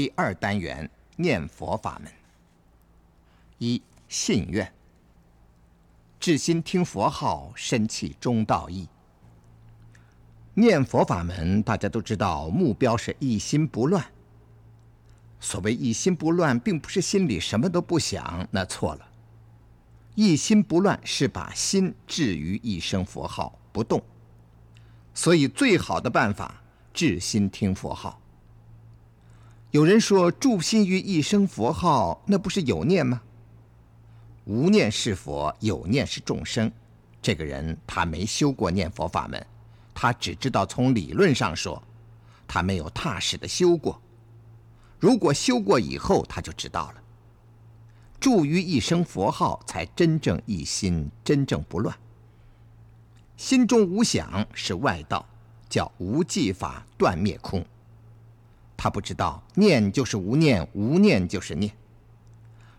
第二单元念佛法门。一信愿，至心听佛号，深契中道义。念佛法门，大家都知道，目标是一心不乱。所谓一心不乱，并不是心里什么都不想，那错了。一心不乱是把心置于一声佛号不动。所以，最好的办法，至心听佛号。有人说，住心于一声佛号，那不是有念吗？无念是佛，有念是众生。这个人他没修过念佛法门，他只知道从理论上说，他没有踏实的修过。如果修过以后，他就知道了。住于一声佛号，才真正一心，真正不乱。心中无想是外道，叫无记法断灭空。他不知道念就是无念，无念就是念。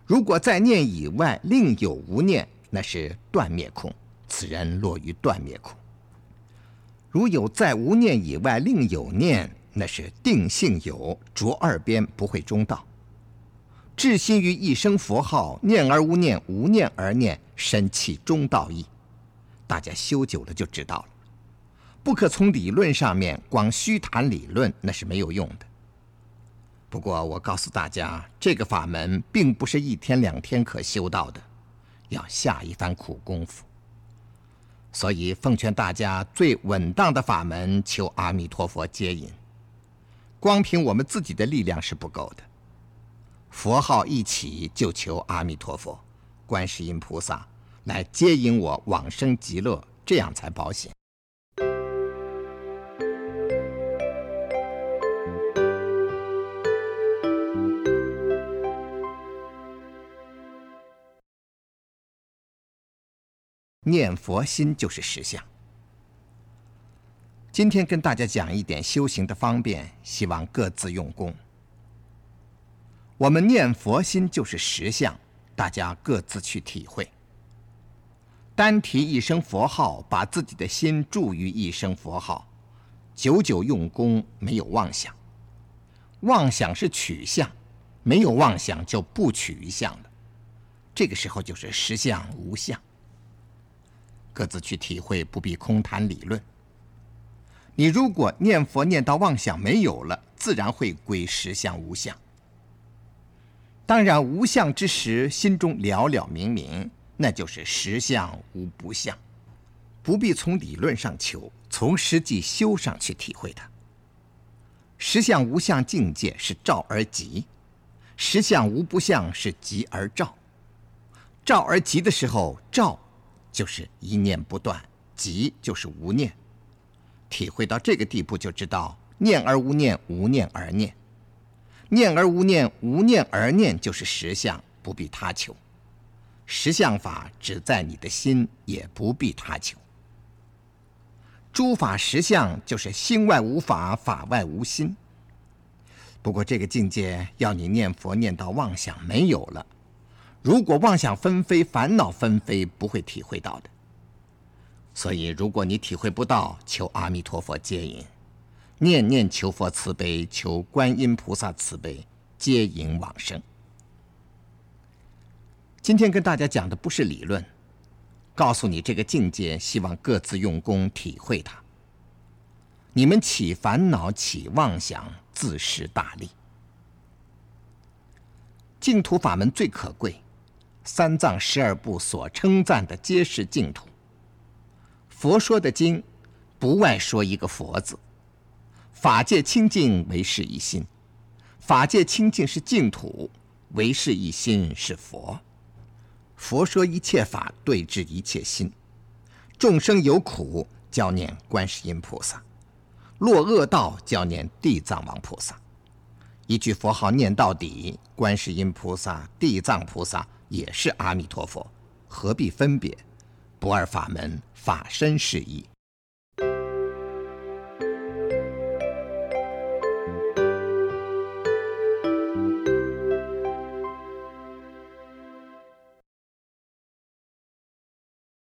如果在念以外另有无念，那是断灭空，此人落于断灭空。如有在无念以外另有念，那是定性有，着二边不会中道。至心于一声佛号，念而无念，无念而念，深契中道义。大家修久了就知道了。不可从理论上面光虚谈理论，那是没有用的。不过，我告诉大家，这个法门并不是一天两天可修到的，要下一番苦功夫。所以，奉劝大家最稳当的法门，求阿弥陀佛接引。光凭我们自己的力量是不够的，佛号一起就求阿弥陀佛、观世音菩萨来接引我往生极乐，这样才保险。念佛心就是实相。今天跟大家讲一点修行的方便，希望各自用功。我们念佛心就是实相，大家各自去体会。单提一声佛号，把自己的心注于一声佛号，久久用功，没有妄想。妄想是取相，没有妄想就不取于相了。这个时候就是实相无相。各自去体会，不必空谈理论。你如果念佛念到妄想没有了，自然会归实相无相。当然，无相之时，心中了了明明，那就是实相无不相，不必从理论上求，从实际修上去体会它。实相无相境界是照而极，实相无不相是极而照。照而极的时候，照。就是一念不断，即就是无念。体会到这个地步，就知道念而无念，无念而念。念而无念，无念而念，就是实相，不必他求。实相法只在你的心，也不必他求。诸法实相就是心外无法，法外无心。不过这个境界要你念佛念到妄想没有了。如果妄想纷飞、烦恼纷飞，不会体会到的。所以，如果你体会不到，求阿弥陀佛接引，念念求佛慈悲，求观音菩萨慈悲接引往生。今天跟大家讲的不是理论，告诉你这个境界，希望各自用功体会它。你们起烦恼、起妄想，自食大利。净土法门最可贵。三藏十二部所称赞的皆是净土。佛说的经，不外说一个佛字。法界清净，为是一心；法界清净是净土，为是一心是佛。佛说一切法对治一切心。众生有苦，教念观世音菩萨；落恶道，教念地藏王菩萨。一句佛号念到底，观世音菩萨、地藏菩萨。也是阿弥陀佛，何必分别？不二法门，法身是一。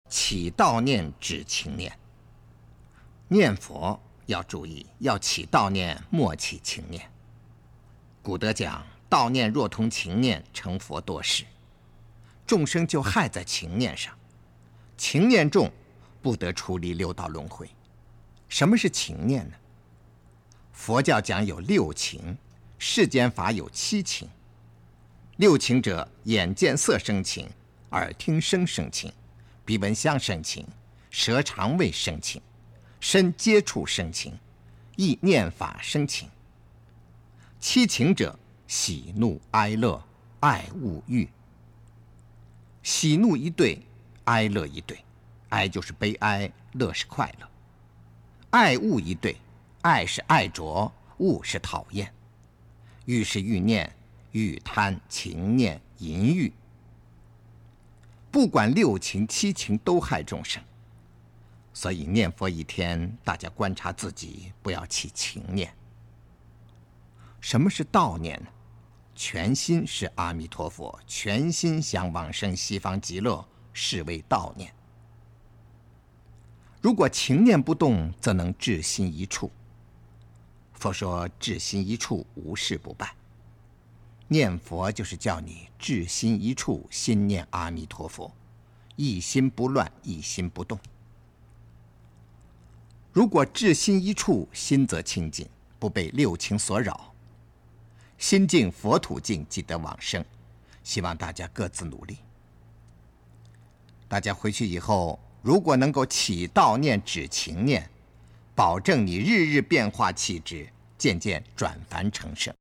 起道念止情念，念佛要注意，要起道念，莫起情念。古德讲：“道念若同情念，成佛多时。”众生就害在情念上，情念重，不得出离六道轮回。什么是情念呢？佛教讲有六情，世间法有七情。六情者：眼见色生情，耳听声生情，鼻闻香生情，舌尝味生情，身接触生情，意念法生情。七情者：喜怒哀乐、爱恶欲。喜怒一对，哀乐一对，哀就是悲哀，乐是快乐。爱恶一对，爱是爱着，恶是讨厌。欲是欲念，欲贪情念淫欲。不管六情七情都害众生，所以念佛一天，大家观察自己，不要起情念。什么是道念呢？全心是阿弥陀佛，全心想往生西方极乐，是为道念。如果情念不动，则能至心一处。佛说至心一处，无事不办。念佛就是叫你至心一处，心念阿弥陀佛，一心不乱，一心不动。如果至心一处，心则清净，不被六情所扰。心净佛土净，即得往生。希望大家各自努力。大家回去以后，如果能够起道念止情念，保证你日日变化气质，渐渐转凡成圣。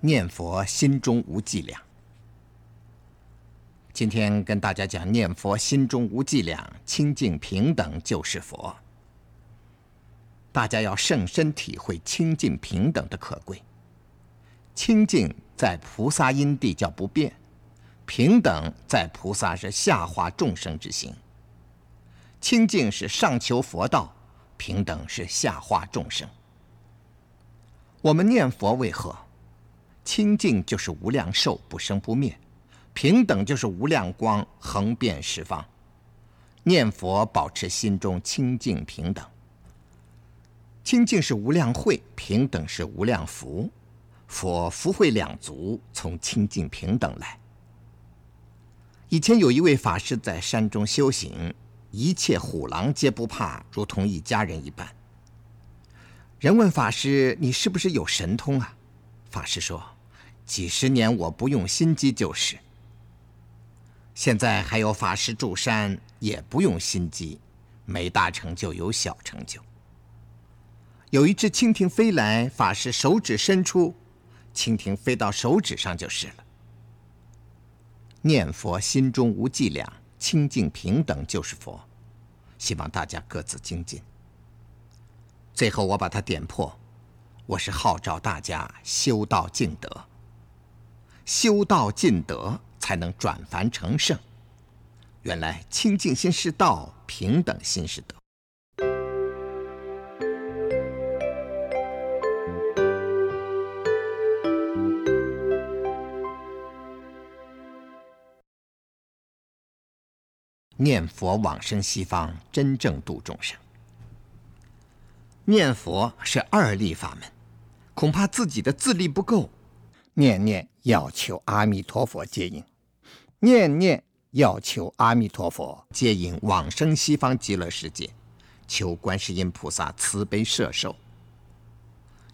念佛心中无伎俩。今天跟大家讲念佛，心中无伎俩，清净平等就是佛。大家要甚深体会清净平等的可贵。清净在菩萨因地叫不变，平等在菩萨是下化众生之心。清净是上求佛道，平等是下化众生。我们念佛为何？清净就是无量寿，不生不灭。平等就是无量光，横遍十方。念佛保持心中清净平等。清净是无量慧，平等是无量福。佛福慧两足，从清净平等来。以前有一位法师在山中修行，一切虎狼皆不怕，如同一家人一般。人问法师：“你是不是有神通啊？”法师说：“几十年我不用心机就是。”现在还有法师住山，也不用心机，没大成就有小成就。有一只蜻蜓飞来，法师手指伸出，蜻蜓飞到手指上就是了。念佛心中无伎俩，清净平等就是佛。希望大家各自精进。最后我把它点破，我是号召大家修道尽德，修道尽德。才能转凡成圣。原来清净心是道，平等心是德。念佛往生西方，真正度众生。念佛是二力法门，恐怕自己的自力不够，念念要求阿弥陀佛接引。念念要求阿弥陀佛接引往生西方极乐世界，求观世音菩萨慈悲摄受。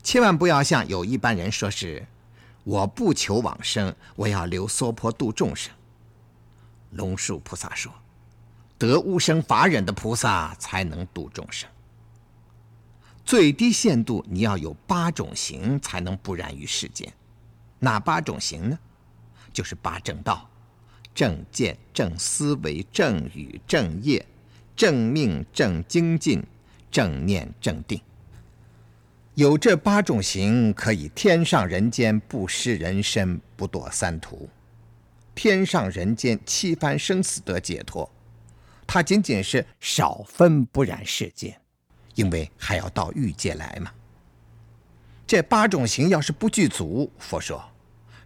千万不要像有一般人说是，我不求往生，我要留娑婆度众生。龙树菩萨说，得无生法忍的菩萨才能度众生。最低限度你要有八种行，才能不染于世间。哪八种行呢？就是八正道。正见、正思维、正语、正业、正命、正精进、正念、正定，有这八种行，可以天上人间不失人身，不堕三途；天上人间七番生死得解脱。它仅仅是少分不染世间，因为还要到欲界来嘛。这八种行要是不具足，佛说，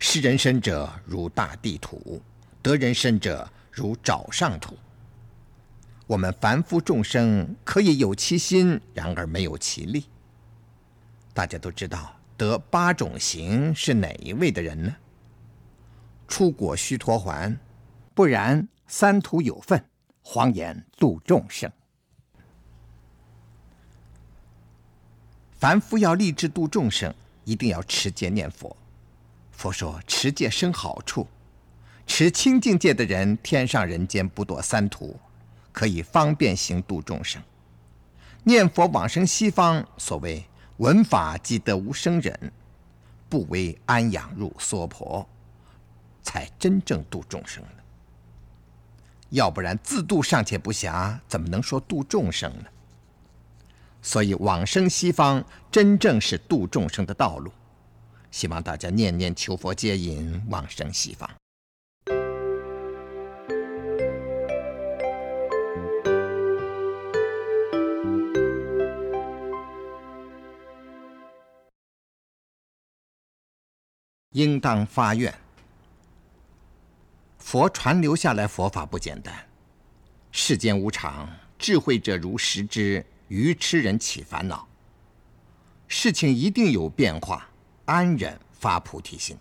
失人身者如大地土，得人身者如沼上土。我们凡夫众生可以有其心，然而没有其力。大家都知道得八种行是哪一位的人呢？出果须陀环，不然三途有份，谎言度众生。凡夫要立志度众生，一定要持戒念佛。佛说持戒生好处，持清净戒的人，天上人间不堕三途，可以方便行度众生。念佛往生西方，所谓闻法即得无生忍，不为安养入娑婆，才真正度众生呢。要不然自度尚且不暇，怎么能说度众生呢？所以往生西方，真正是度众生的道路。希望大家念念求佛接引，往生西方。应当发愿。佛传留下来佛法不简单，世间无常，智慧者如实之，愚痴人起烦恼。事情一定有变化。安忍发菩提心，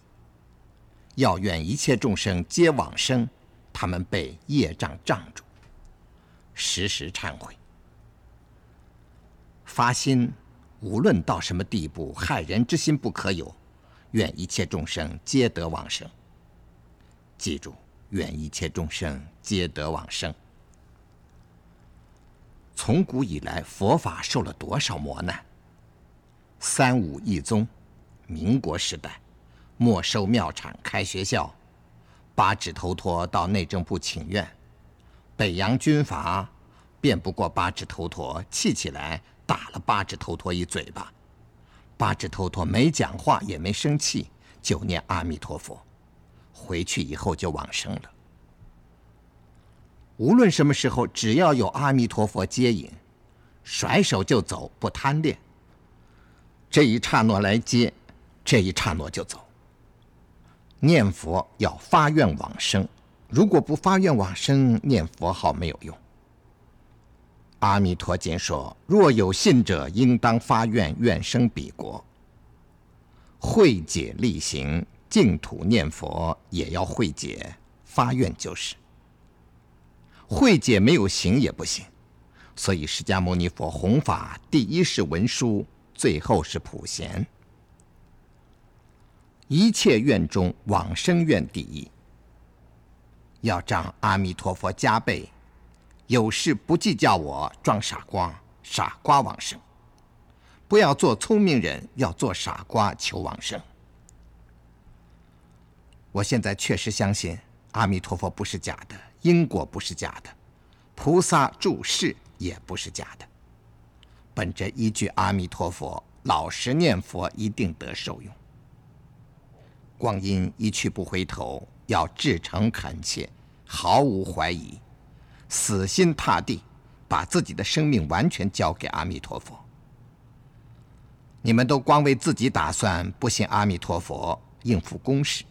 要愿一切众生皆往生，他们被业障障住，时时忏悔。发心，无论到什么地步，害人之心不可有。愿一切众生皆得往生。记住，愿一切众生皆得往生。从古以来，佛法受了多少磨难？三武一宗。民国时代，没收庙产，开学校，八指头陀到内政部请愿，北洋军阀辩不过八指头陀，气起来打了八指头陀一嘴巴。八指头陀没讲话，也没生气，就念阿弥陀佛，回去以后就往生了。无论什么时候，只要有阿弥陀佛接引，甩手就走，不贪恋。这一刹那来接。这一刹那就走。念佛要发愿往生，如果不发愿往生，念佛号没有用。阿弥陀经说：“若有信者，应当发愿，愿生彼国。”慧解力行，净土念佛也要慧解，发愿就是。慧解没有行也不行，所以释迦牟尼佛弘法，第一是文殊，最后是普贤。一切愿中往生愿第一，要仗阿弥陀佛加倍，有事不计较我装傻瓜，傻瓜往生。不要做聪明人，要做傻瓜求往生。我现在确实相信阿弥陀佛不是假的，因果不是假的，菩萨注释也不是假的。本着一句阿弥陀佛，老实念佛，一定得受用。光阴一去不回头，要至诚恳切，毫无怀疑，死心塌地，把自己的生命完全交给阿弥陀佛。你们都光为自己打算，不信阿弥陀佛，应付公事。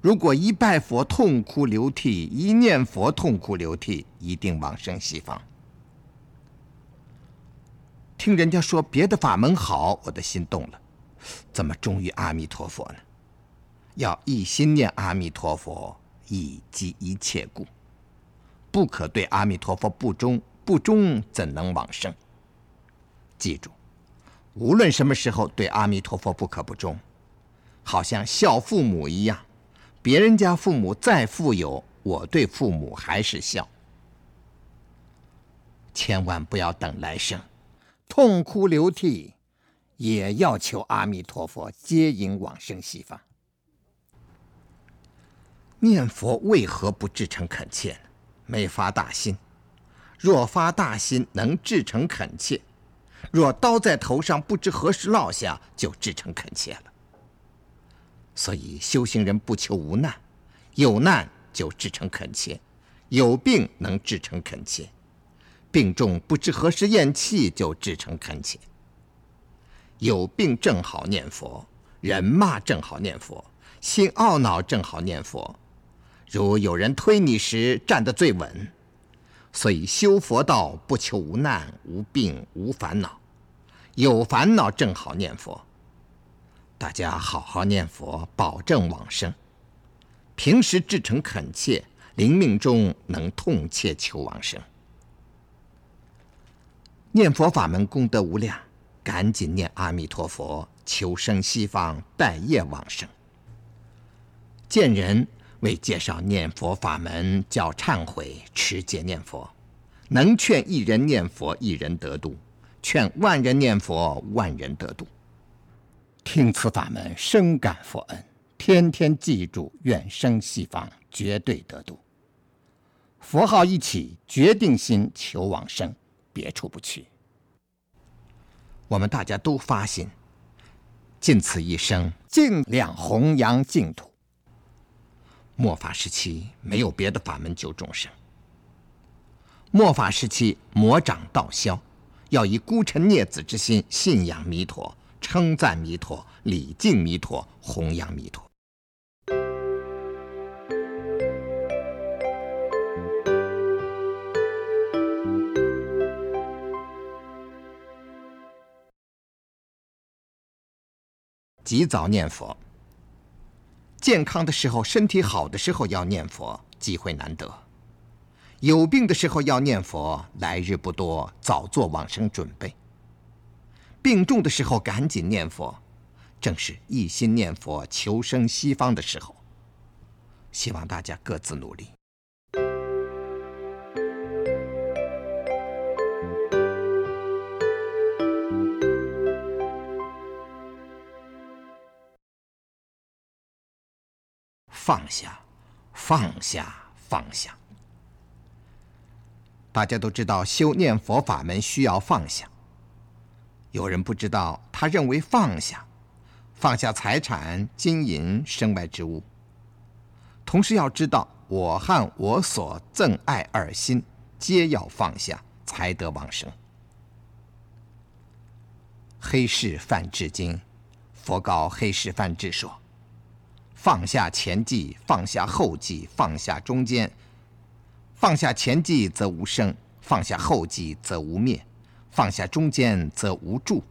如果一拜佛痛哭流涕，一念佛痛哭流涕，一定往生西方。听人家说别的法门好，我的心动了，怎么忠于阿弥陀佛呢？要一心念阿弥陀佛，以积一切故，不可对阿弥陀佛不忠，不忠怎能往生？记住，无论什么时候对阿弥陀佛不可不忠，好像孝父母一样，别人家父母再富有，我对父母还是孝。千万不要等来生，痛哭流涕，也要求阿弥陀佛接引往生西方。念佛为何不至诚恳切呢？没发大心。若发大心，能至诚恳切；若刀在头上，不知何时落下，就至诚恳切了。所以修行人不求无难，有难就至诚恳切；有病能至诚恳切；病重不知何时咽气，就至诚恳切。有病正好念佛，人骂正好念佛。心懊恼正好念佛。如有人推你时，站得最稳。所以修佛道不求无难、无病、无烦恼。有烦恼正好念佛。大家好好念佛，保证往生。平时至诚恳切，临命中能痛切求往生。念佛法门功德无量，赶紧念阿弥陀佛，求生西方，待业往生。见人为介绍念佛法门，叫忏悔持戒念佛，能劝一人念佛，一人得度；劝万人念佛，万人得度。听此法门，深感佛恩，天天记住，愿生西方，绝对得度。佛号一起，决定心求往生。别处不去。我们大家都发心，尽此一生尽量弘扬净土。末法时期没有别的法门救众生。末法时期魔掌道消，要以孤臣孽子之心信仰弥陀，称赞弥陀，礼敬弥陀，弘扬弥陀。及早念佛。健康的时候，身体好的时候要念佛，机会难得；有病的时候要念佛，来日不多，早做往生准备。病重的时候赶紧念佛，正是一心念佛求生西方的时候。希望大家各自努力。放下，放下，放下。大家都知道修念佛法门需要放下。有人不知道，他认为放下，放下财产、金银、身外之物。同时要知道，我和我所憎爱二心，皆要放下，才得往生。黑市范志经，佛告黑市范志说。放下前际，放下后际，放下中间。放下前际则无生，放下后际则无灭，放下中间则无住。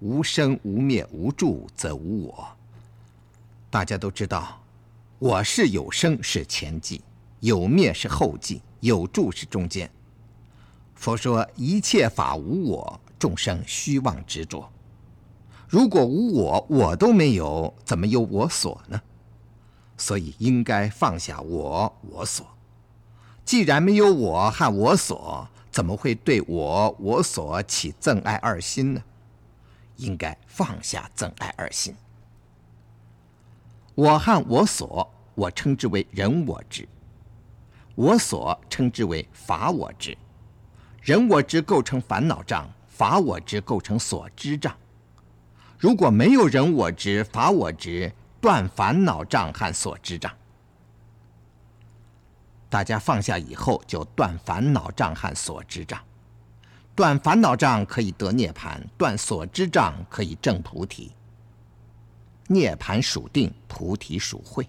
无生无灭无住则无我。大家都知道，我是有生是前际，有灭是后际，有住是中间。佛说一切法无我，众生虚妄执着。如果无我，我都没有，怎么有我所呢？所以应该放下我我所。既然没有我和我所，怎么会对我我所起憎爱二心呢？应该放下憎爱二心。我和我所，我称之为人我执；我所称之为法我执。人我执构成烦恼障，法我执构成所知障。如果没有人我执、法我执，断烦恼障和所知障，大家放下以后就断烦恼障和所知障。断烦恼障可以得涅盘，断所知障可以证菩提。涅盘属定，菩提属慧，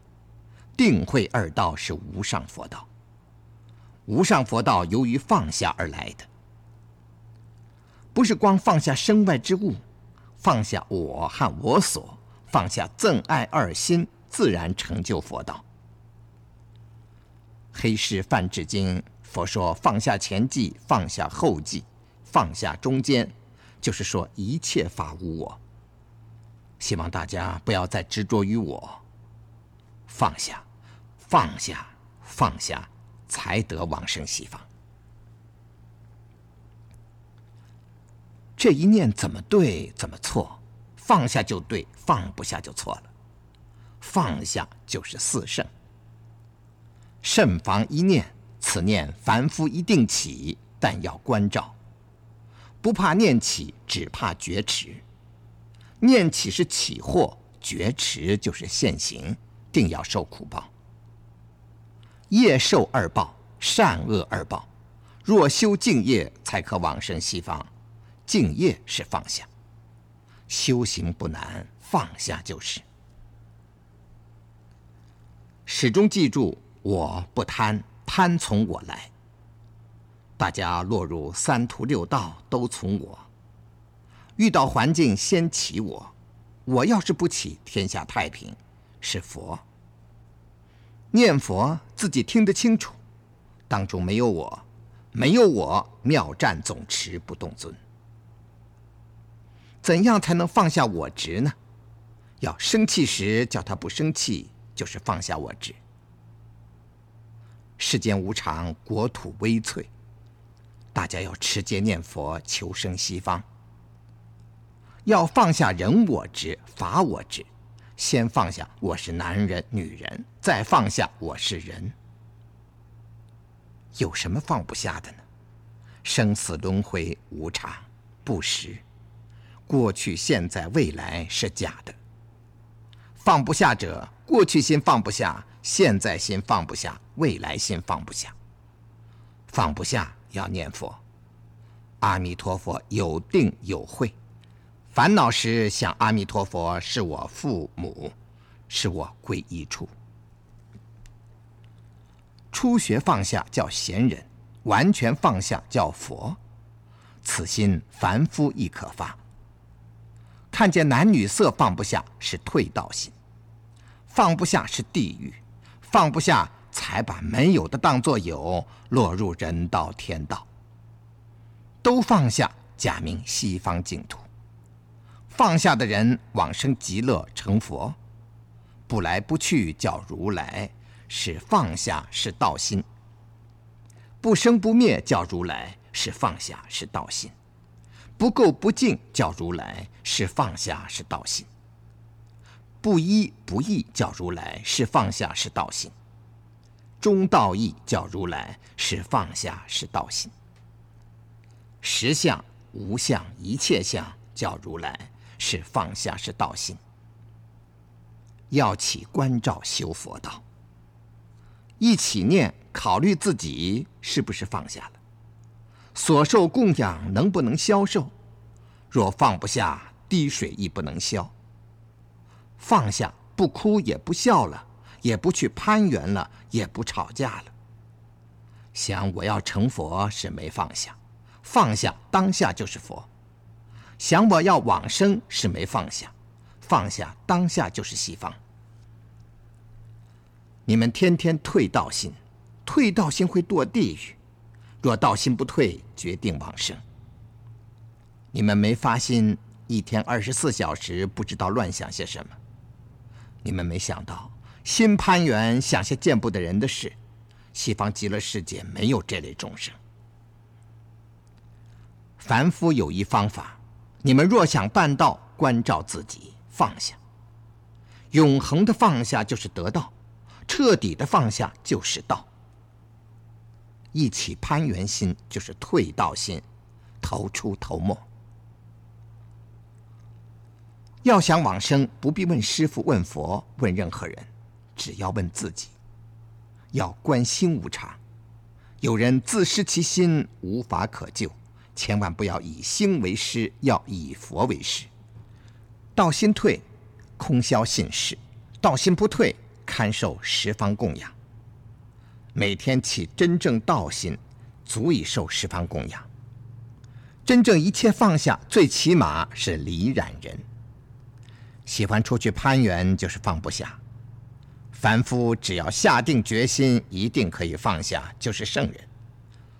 定慧二道是无上佛道。无上佛道由于放下而来的，不是光放下身外之物，放下我和我所。放下憎爱二心，自然成就佛道。黑市泛指经，佛说放下前际，放下后际，放下中间，就是说一切法无我。希望大家不要再执着于我，放下，放下，放下，才得往生西方。这一念怎么对，怎么错？放下就对，放不下就错了。放下就是四圣。慎防一念，此念凡夫一定起，但要关照。不怕念起，只怕觉迟。念起是起祸，觉迟就是现行，定要受苦报。业受二报，善恶二报。若修净业，才可往生西方。净业是放下。”。”“，“修行不难，放下就是。始终记住：我不贪，贪从我来。大家落入三途六道，都从我。遇到环境先起我，我要是不起，天下太平，是佛。念佛自己听得清楚，当中没有我，没有我，妙战总持不动尊。怎样才能放下我执呢？要生气时叫他不生气，就是放下我执。世间无常，国土微脆，大家要持戒念佛，求生西方。要放下人我执、法我执。先放下我是男人、女人，再放下我是人。有什么放不下的呢？生死轮回无常不实，过去、现在、未来是假的。放不下者，过去心放不下，现在心放不下，未来心放不下。放不下要念佛，阿弥陀佛有定有慧。烦恼时想阿弥陀佛，是我父母，是我皈依处。初学放下叫贤人，完全放下叫佛。此心凡夫亦可发。看见男女色放不下是退道心，放不下是地狱，放不下才把没有的当作有，落入人道天道。都放下，假名西方净土。放下的人往生极乐成佛，不来不去叫如来，是放下是道心；不生不灭叫如来，是放下是道心；不垢不净叫如来，是放下是道心；不依不义叫如来，是放下是道心；中道义叫如来，是放下是道心；实相无相一切相叫如来。是放下，是道心。要起关照修佛道，一起念考虑自己是不是放下了，所受供养能不能消受？若放不下，滴水亦不能消。放下，不哭也不笑了，也不去攀缘了，也不吵架了。想我要成佛是没放下，放下当下就是佛。想我要往生是没放下，放下当下就是西方。你们天天退道心，退道心会堕地狱；若道心不退，决定往生。你们没发心，一天二十四小时不知道乱想些什么。你们没想到心攀缘，想些见不得人的事。西方极乐世界没有这类众生。凡夫有一方法。你们若想办道，关照自己，放下。永恒的放下就是得道，彻底的放下就是道。一起攀缘心就是退道心，头出头没。要想往生，不必问师傅、问佛、问任何人，只要问自己。要观心无常，有人自失其心，无法可救。千万不要以心为师，要以佛为师。道心退，空消信事；道心不退，堪受十方供养。每天起真正道心，足以受十方供养。真正一切放下，最起码是离染人。喜欢出去攀缘，就是放不下。凡夫只要下定决心，一定可以放下，就是圣人。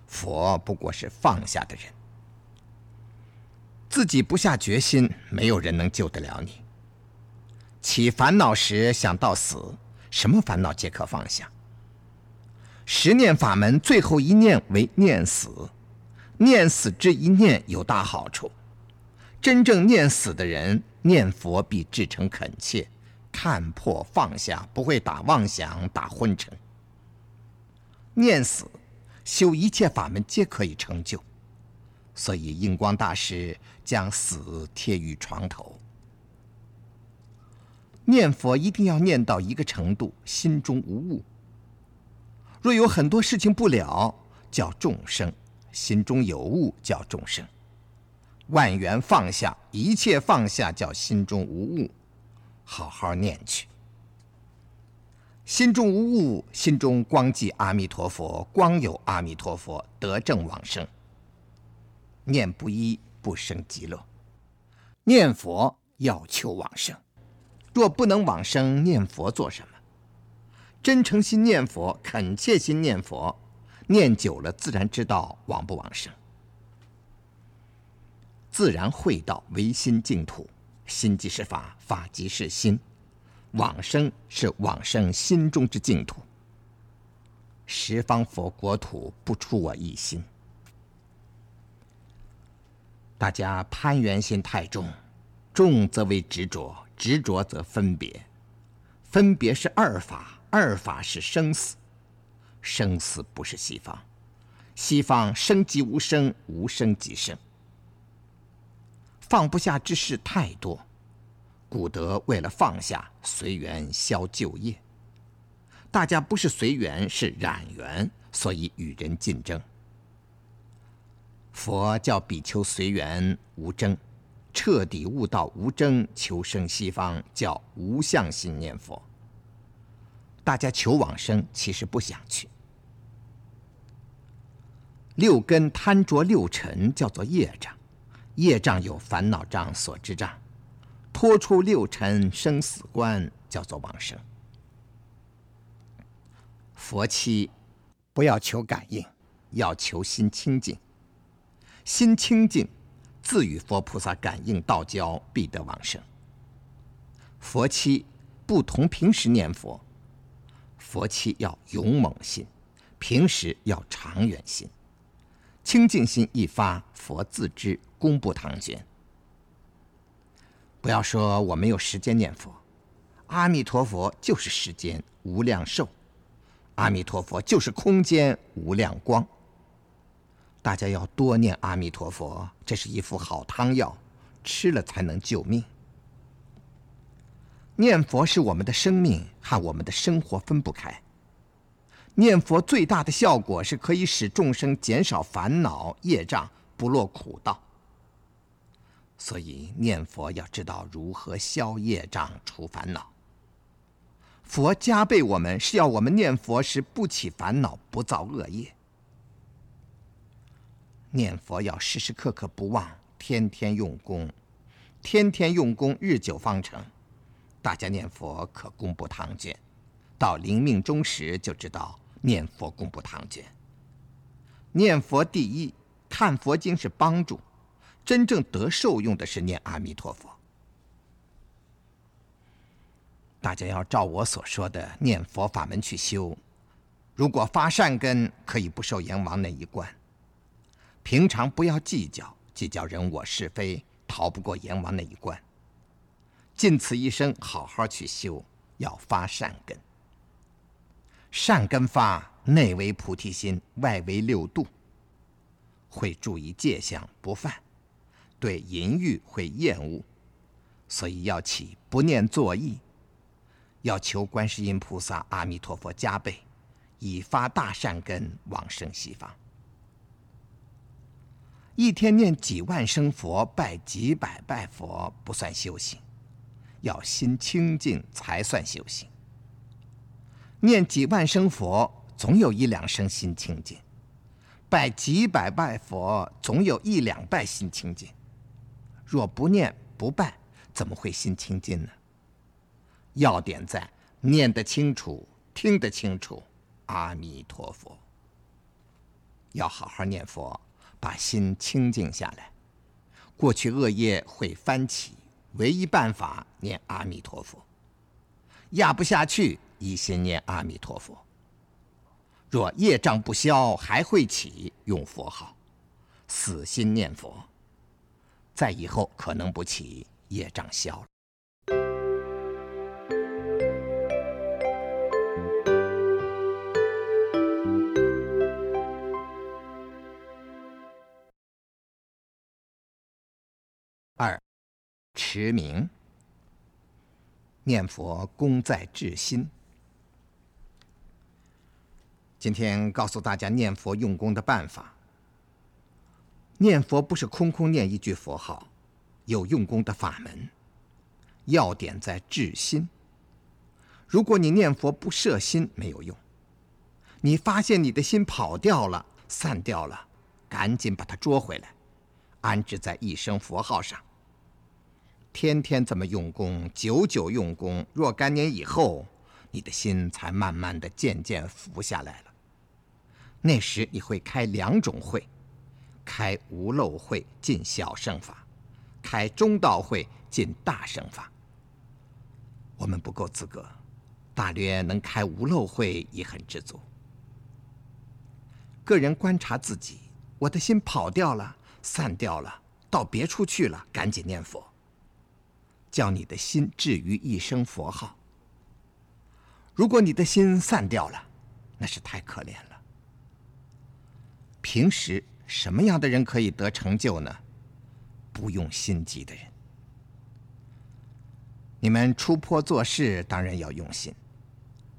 佛不过是放下的人。自己不下决心，没有人能救得了你。起烦恼时想到死，什么烦恼皆可放下。十念法门最后一念为念死，念死之一念有大好处。真正念死的人，念佛必至诚恳切，看破放下，不会打妄想、打昏沉。念死，修一切法门皆可以成就。所以，印光大师将死贴于床头。念佛一定要念到一个程度，心中无物。若有很多事情不了，叫众生；心中有物，叫众生。万缘放下，一切放下，叫心中无物。好好念去。心中无物，心中光记阿弥陀佛，光有阿弥陀佛，得正往生。念不一，不生极乐。念佛要求往生，若不能往生，念佛做什么？真诚心念佛，恳切心念佛，念久了，自然知道往不往生。自然会道唯心净土，心即是法，法即是心，往生是往生心中之净土。十方佛国土不出我一心。大家攀缘心太重，重则为执着，执着则分别，分别是二法。二法是生死，生死不是西方，西方生即无生，无生即生。放不下之事太多，古德为了放下，随缘消旧业。大家不是随缘，是染缘，所以与人竞争。佛教比丘随缘无争，彻底悟道无争，求生西方，叫无相心念佛。大家求往生，其实不想去。六根贪着六尘，叫做业障。业障有烦恼障、所知障，脱出六尘生死关，叫做往生。佛七不要求感应，要求心清净。心清净，自与佛菩萨感应道交，必得往生。佛七不同平时念佛。佛七要勇猛心，平时要长远心，清净心一发，佛自知，功不唐捐。不要说我没有时间念佛，阿弥陀佛就是时间无量寿，阿弥陀佛就是空间无量光。大家要多念阿弥陀佛，这是一副好汤药，吃了才能救命。念佛是我们的生命和我们的生活分不开。念佛最大的效果是可以使众生减少烦恼业障，不落苦道。所以念佛要知道如何消业障、除烦恼。佛加倍我们是要我们念佛时不起烦恼、不造恶业。念佛要时时刻刻不忘，天天用功，天天用功，日久方成。大家念佛可功不唐捐，到临命终时就知道念佛功不唐捐。念佛第一，看佛经是帮助，真正得受用的是念阿弥陀佛。大家要照我所说的念佛法门去修，如果发善根，可以不受阎王那一关。平常不要计较，计较人我是非，逃不过阎王那一关。尽此一生，好好去修，要发善根。善根发，内为菩提心，外为六度。会注意戒相不犯，对淫欲会厌恶，所以要起不念作意，要求观世音菩萨、阿弥陀佛加倍，以发大善根往生西方。一天念几万声佛，拜几百拜佛，不算修行。要心清净才算修行。念几万声佛，总有一两声心清净；拜几百拜佛，总有一两拜心清净。若不念不拜，怎么会心清净呢？要点在念得清楚，听得清楚。阿弥陀佛，要好好念佛，把心清净下来，过去恶业会翻起。唯一办法念阿弥陀佛，压不下去，一心念阿弥陀佛。若业障不消，还会起，用佛号，死心念佛，在以后可能不起，业障消了。二。持名念佛，功在至心。今天告诉大家念佛用功的办法。念佛不是空空念一句佛号，有用功的法门。要点在至心。如果你念佛不摄心，没有用。你发现你的心跑掉了、散掉了，赶紧把它捉回来，安置在一声佛号上。天天这么用功，久久用功，若干年以后，你的心才慢慢的、渐渐浮下来了。那时你会开两种会：开无漏会进小乘法，开中道会进大乘法。我们不够资格，大略能开无漏会已很知足。个人观察自己，我的心跑掉了、散掉了，到别处去了，赶紧念佛。叫你的心置于一声佛号。如果你的心散掉了，那是太可怜了。平时什么样的人可以得成就呢？不用心机的人。你们出坡做事，当然要用心。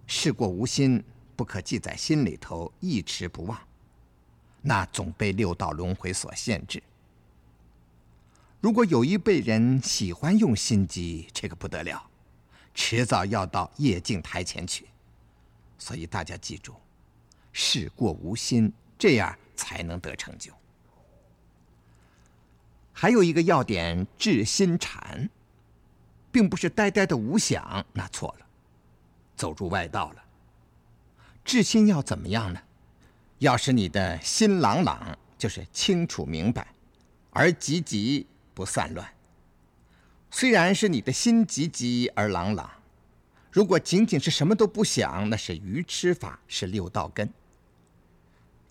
事过无心，不可记在心里头，一持不忘，那总被六道轮回所限制。如果有一辈人喜欢用心机，这个不得了，迟早要到夜镜台前去。所以大家记住，事过无心，这样才能得成就。还有一个要点，治心禅，并不是呆呆的无想，那错了，走入外道了。治心要怎么样呢？要使你的心朗朗，就是清楚明白，而急急。不散乱。虽然是你的心急急而朗朗，如果仅仅是什么都不想，那是愚痴法，是六道根。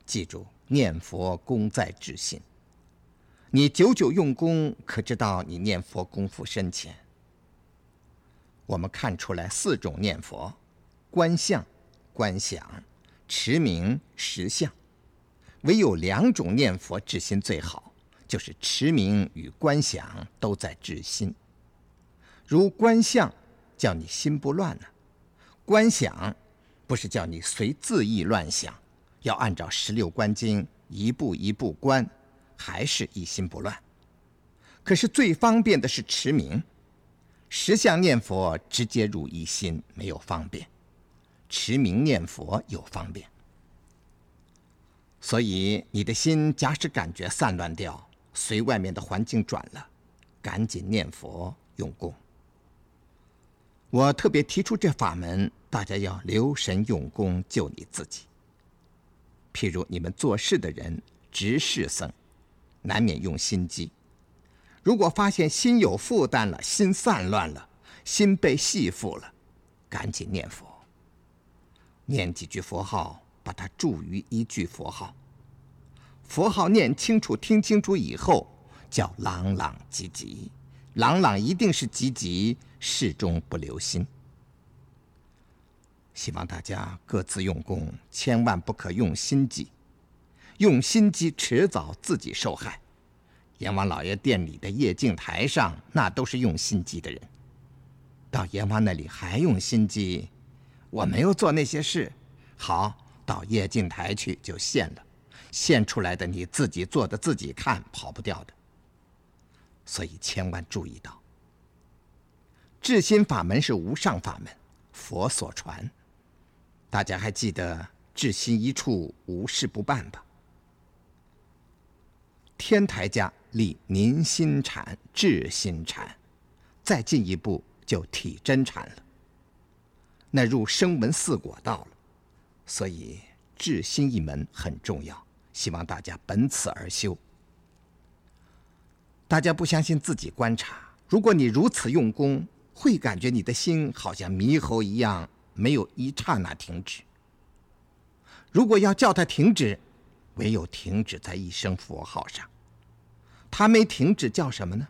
记住，念佛功在至心。你久久用功，可知道你念佛功夫深浅？我们看出来四种念佛：观相、观想、持名、实相。唯有两种念佛至心最好。就是持名与观想都在治心。如观相，叫你心不乱呢；观想，不是叫你随自意乱想，要按照十六观经一步一步观，还是一心不乱。可是最方便的是持名，十相念佛直接入一心，没有方便；持名念佛有方便。所以你的心假使感觉散乱掉，随外面的环境转了，赶紧念佛用功。我特别提出这法门，大家要留神用功，救你自己。譬如你们做事的人，执事僧，难免用心机。如果发现心有负担了，心散乱了，心被系缚了，赶紧念佛，念几句佛号，把它注于一句佛号。佛号念清楚、听清楚以后，叫朗朗积极。朗朗一定是积极，始终不留心。希望大家各自用功，千万不可用心机。用心机，迟早自己受害。阎王老爷殿里的夜镜台上，那都是用心机的人。到阎王那里还用心机？我没有做那些事，好，到夜镜台去就现了。现出来的你自己做的自己看跑不掉的，所以千万注意到，至心法门是无上法门，佛所传。大家还记得智心一处，无事不办吧？天台家立宁心禅、智心禅，再进一步就体真禅了。那入声闻四果道了，所以智心一门很重要。希望大家本此而修。大家不相信自己观察，如果你如此用功，会感觉你的心好像猕猴一样，没有一刹那停止。如果要叫它停止，唯有停止在一声佛号上。它没停止，叫什么呢？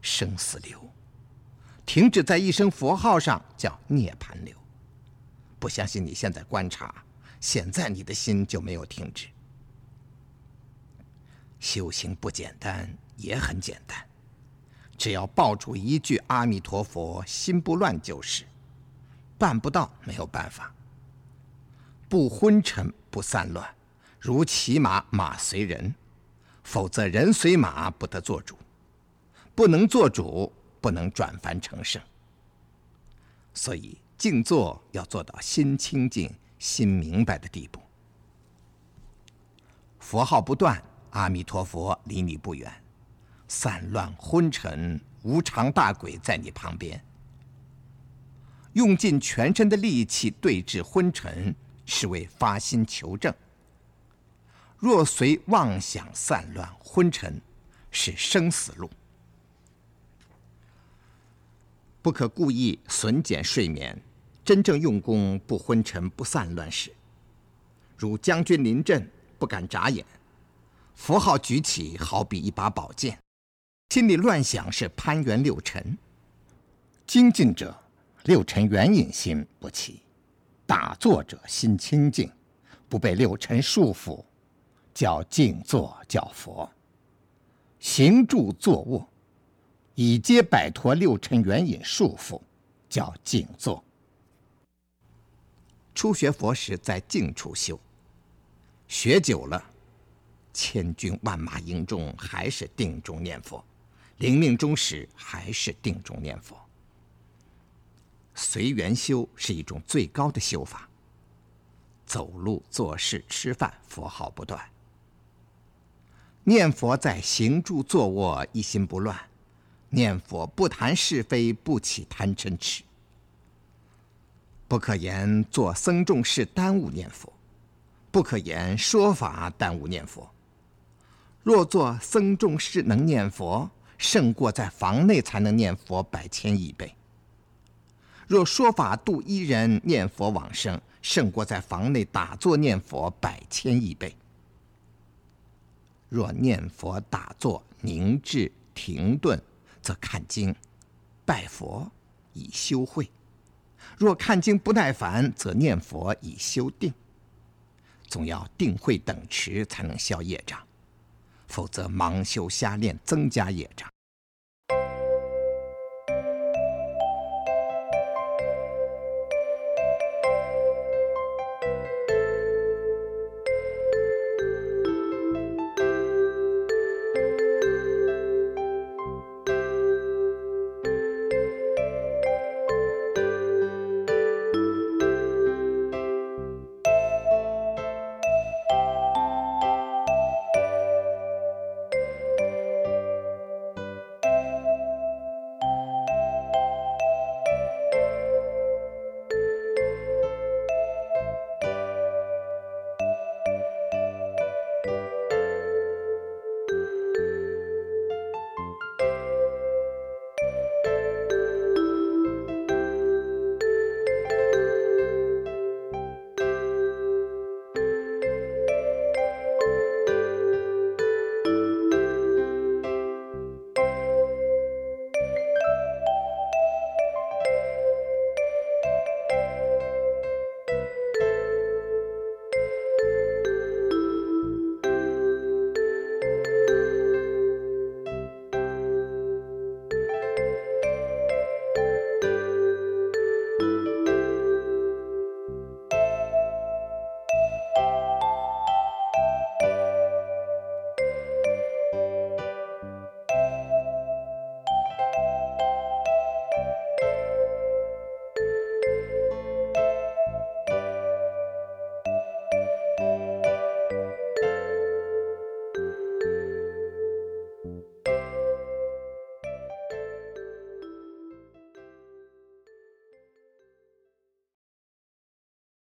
生死流。停止在一声佛号上，叫涅盘流。不相信你现在观察，现在你的心就没有停止。修行不简单，也很简单，只要抱住一句阿弥陀佛，心不乱就是。办不到没有办法，不昏沉不散乱，如骑马马随人，否则人随马不得做主，不能做主，不能转凡成圣。所以静坐要做到心清净、心明白的地步。佛号不断，阿弥陀佛离你不远，散乱昏沉无常大鬼在你旁边，用尽全身的力气对治昏沉，是为发心求证。若随妄想散乱昏沉，是生死路。不可故意损减睡眠，真正用功不昏沉不散乱时，如将军临阵不敢眨眼，符号举起好比一把宝剑，心里乱想是攀援六尘。精进者六尘缘引心不起，打坐者心清净，不被六尘束缚。叫静坐，叫佛。行住坐卧，已皆摆脱六尘缘引束缚，叫静坐。初学佛时在静处修，学久了，千军万马营中还是定中念佛，灵命终时还是定中念佛。随缘修是一种最高的修法。走路、做事、吃饭，佛号不断。念佛在行住坐卧一心不乱，念佛不谈是非，不起贪嗔痴。不可言做僧众事耽误念佛，不可言说法耽误念佛。若做僧众事能念佛，胜过在房内才能念佛百千亿倍。若说法度一人念佛往生，胜过在房内打坐念佛百千亿倍。若念佛打坐凝滞停顿，则看经、拜佛以修慧；若看经不耐烦，则念佛以修定。总要定慧等持，才能消业障；否则盲修瞎练，增加业障。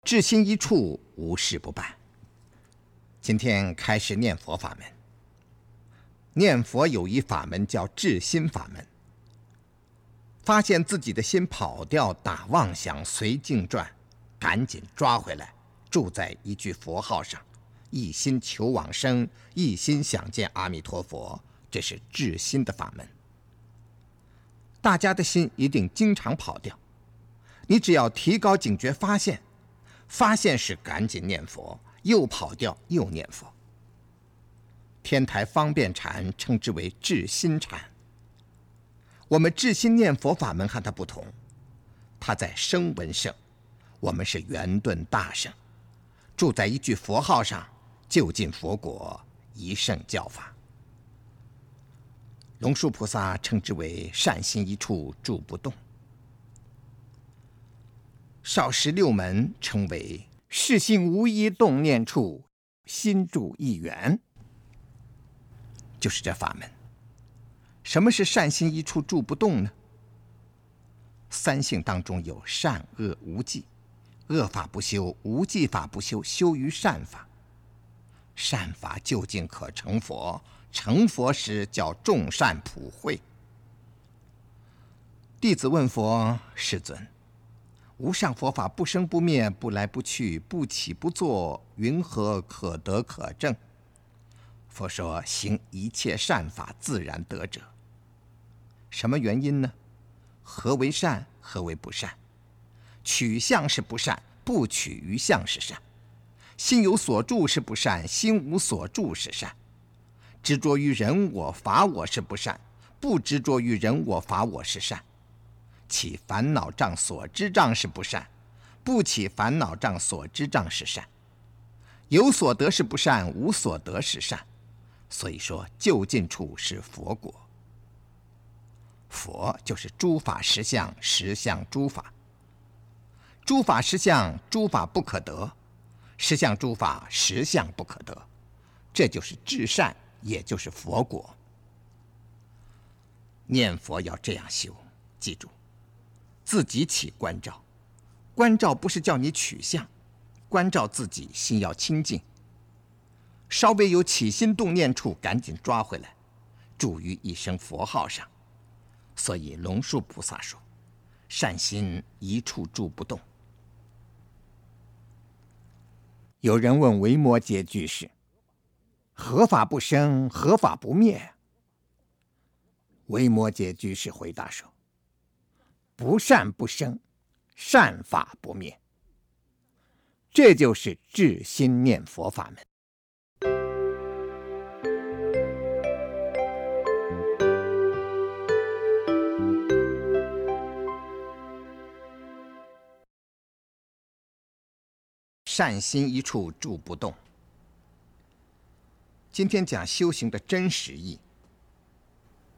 至心一处，无事不办。今天开始念佛法门。念佛有一法门叫至心法门。发现自己的心跑掉，打妄想，随境转，赶紧抓回来，住在一句佛号上，一心求往生，一心想见阿弥陀佛。这是至心的法门。大家的心一定经常跑掉，你只要提高警觉，发现。发现时赶紧念佛，又跑掉又念佛。天台方便禅称之为至心禅。我们至心念佛法门和它不同，它在声闻圣，我们是圆顿大圣，住在一句佛号上，就近佛果，一圣教法。龙树菩萨称之为善心一处住不动。少时六门称为世心无一动念处，心住一缘，就是这法门。什么是善心一处住不动呢？三性当中有善恶无忌，恶法不修，无忌法不修，修于善法。善法究竟可成佛，成佛时叫众善普惠。弟子问佛：世尊，无上佛法不生不灭，不来不去，不起不坐，云何可得可证？佛说：行一切善法，自然得者。什么原因呢？何为善？何为不善？取相是不善，不取于相是善。心有所住是不善，心无所住是善；执着于人我法我是不善，不执着于人我法我是善；起烦恼障所知障是不善，不起烦恼障所知障是善；有所得是不善，无所得是善。所以说，就近处是佛果。佛就是诸法实相，实相诸法。诸法实相，诸法不可得。实相诸法，实相不可得，这就是至善，也就是佛果。念佛要这样修，记住，自己起关照，关照不是叫你取相，关照自己心要清净。稍微有起心动念处，赶紧抓回来，住于一声佛号上。所以龙树菩萨说：“善心一处住不动。”有人问维摩诘居士：“何法不生？何法不灭？”维摩诘居士回答说：“不善不生，善法不灭。这就是至心念佛法门。”善心一处住不动。今天讲修行的真实意。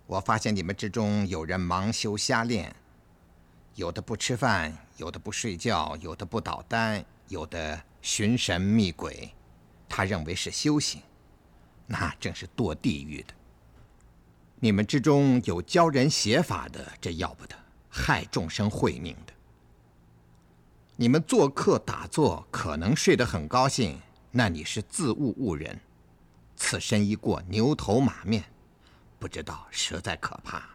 我发现你们之中有人盲修瞎练，有的不吃饭，有的不睡觉，有的不捣丹，有的寻神觅鬼，他认为是修行，那正是堕地狱的。你们之中有教人邪法的，这要不得，害众生慧命的。你们做客打坐，可能睡得很高兴，那你是自误误人。此身一过，牛头马面，不知道实在可怕。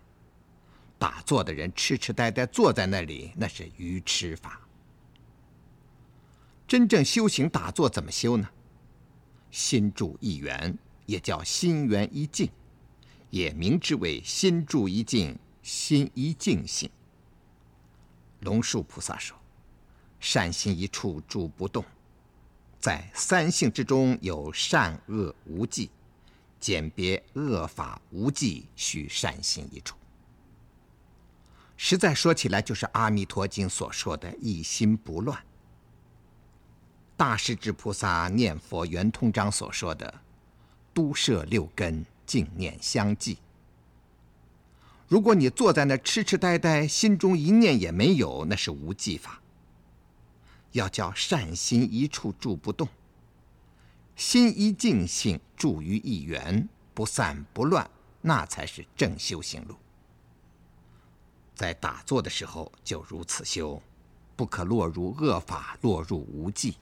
打坐的人痴痴呆呆坐在那里，那是愚痴法。真正修行打坐怎么修呢？心住一缘，也叫心缘一境，也名之为心住一境，心一境心。龙树菩萨说。善心一处住不动，在三性之中有善恶无忌，鉴别恶法无忌，须善心一处。实在说起来，就是《阿弥陀经》所说的一心不乱。大势至菩萨念佛圆通章所说的都摄六根，净念相继。如果你坐在那痴痴呆呆，心中一念也没有，那是无记法。要叫善心一处住不动，心一静性住于一元，不散不乱，那才是正修行路。在打坐的时候就如此修，不可落入恶法，落入无记。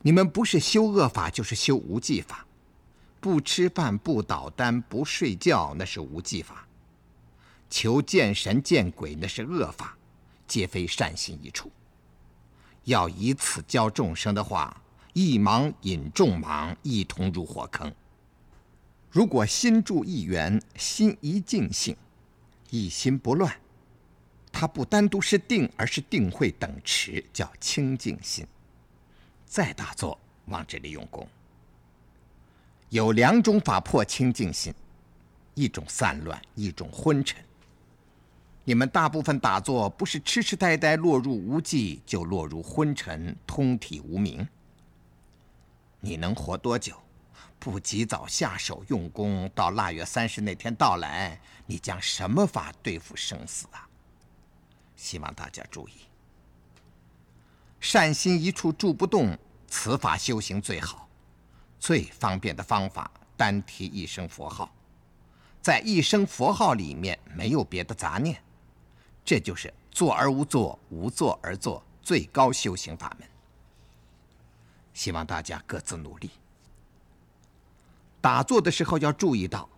你们不是修恶法，就是修无记法。不吃饭，不捣丹，不睡觉，那是无记法。求见神见鬼，那是恶法，皆非善心一处。要以此教众生的话，一盲引众盲，一同入火坑。如果心住一缘，心一静性，一心不乱，它不单独是定，而是定慧等持，叫清净心。再打坐，往这里用功。有两种法破清净心，一种散乱，一种昏沉。你们大部分打坐不是痴痴呆呆落入无记，就落入昏沉，通体无明。你能活多久？不及早下手用功，到腊月三十那天到来，你将什么法对付生死啊？希望大家注意。善心一处住不动，此法修行最好，最方便的方法，单提一声佛号，在一声佛号里面没有别的杂念，这就是坐而无坐，无坐而坐，最高修行法门。希望大家各自努力。打坐的时候要注意到，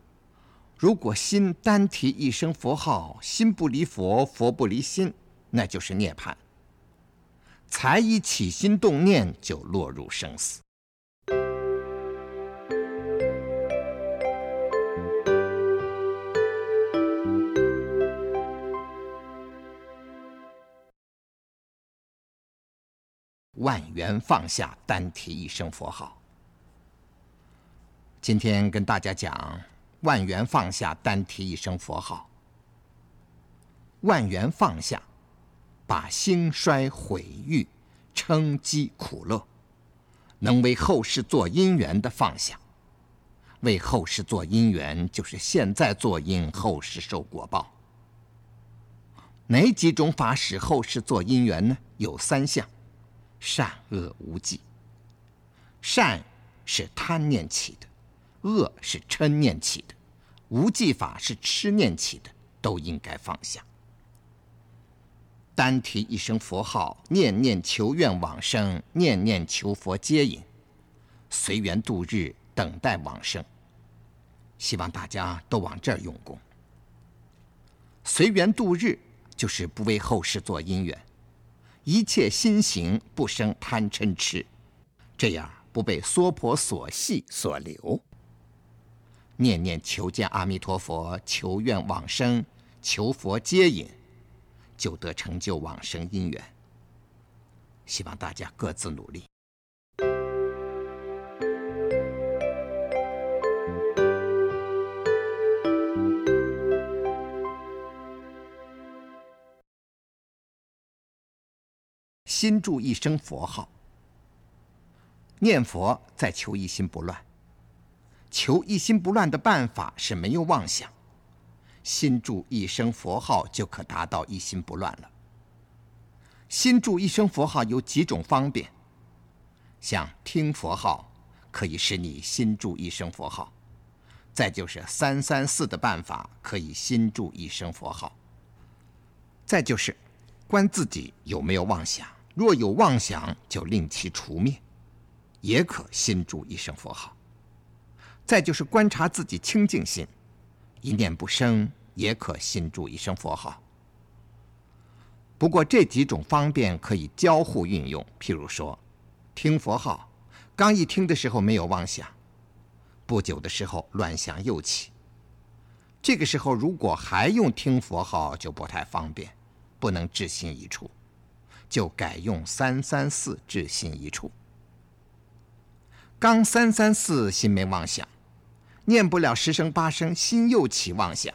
如果心单提一声佛号，心不离佛，佛不离心，那就是涅槃。才一起心动念，就落入生死。万缘放下，单提一声佛号。今天跟大家讲，万缘放下，单提一声佛号。万缘放下，把兴衰毁誉、称讥苦乐，能为后世做因缘的放下。为后世做因缘，就是现在做因，后世受果报。哪几种法使后世做因缘呢？有三项。善恶无忌。善是贪念起的，恶是嗔念起的，无记法是痴念起的，都应该放下。单提一声佛号，念念求愿往生，念念求佛接引，随缘度日，等待往生。希望大家都往这儿用功。随缘度日，就是不为后世做因缘。一切心行不生贪嗔痴，这样不被娑婆所系所留。念念求见阿弥陀佛，求愿往生，求佛接引，就得成就往生因缘。希望大家各自努力。心住一声佛号，念佛再求一心不乱。求一心不乱的办法是没有妄想，心住一声佛号就可达到一心不乱了。心住一声佛号有几种方便，像听佛号可以使你心住一声佛号，再就是三三四的办法可以心住一声佛号，再就是观自己有没有妄想。若有妄想，就令其除灭，也可心住一声佛号。再就是观察自己清净心，一念不生，也可心住一声佛号。不过这几种方便可以交互运用。譬如说，听佛号，刚一听的时候没有妄想，不久的时候乱想又起。这个时候如果还用听佛号，就不太方便，不能至心一处。就改用三三四至心一处。刚三三四心没妄想，念不了十声八声，心又起妄想，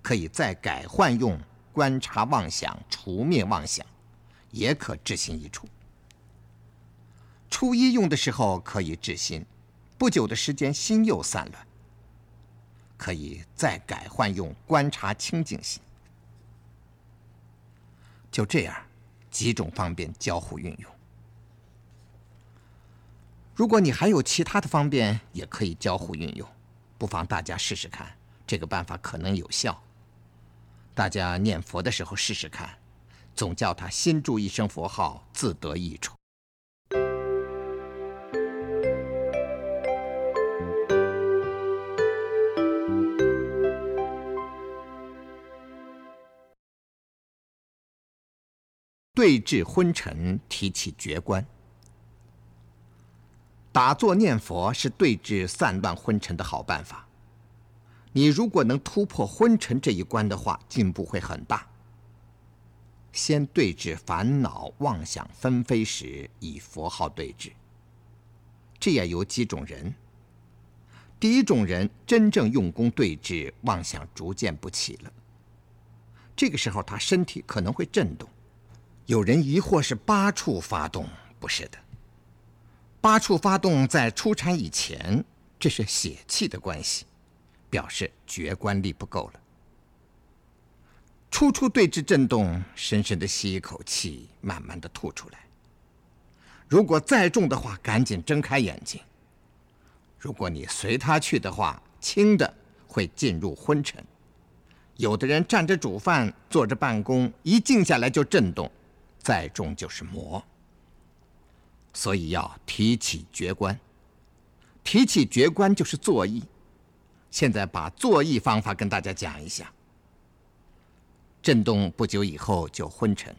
可以再改换用观察妄想，除灭妄想，也可至心一处。初一用的时候可以至心，不久的时间心又散乱，可以再改换用观察清净心。就这样。几种方便交互运用。如果你还有其他的方便，也可以交互运用，不妨大家试试看，这个办法可能有效。大家念佛的时候试试看，总叫他心住一声佛号，自得益处。对治昏沉，提起觉观。打坐念佛是对治散乱昏沉的好办法。你如果能突破昏沉这一关的话，进步会很大。先对治烦恼妄想纷飞时，以佛号对治。这也有几种人。第一种人真正用功对治，妄想逐渐不起了。这个时候，他身体可能会震动。有人疑惑是八处发动，不是的。八处发动在出产以前，这是血气的关系，表示觉观力不够了。初初对峙震动，深深的吸一口气，慢慢的吐出来，如果再重的话，赶紧睁开眼睛。如果你随他去的话，轻的会进入昏沉。有的人站着煮饭，坐着办公，一静下来就震动，再重就是魔。所以要提起觉观，提起觉观就是坐意。现在把坐意方法跟大家讲一下。震动不久以后就昏沉，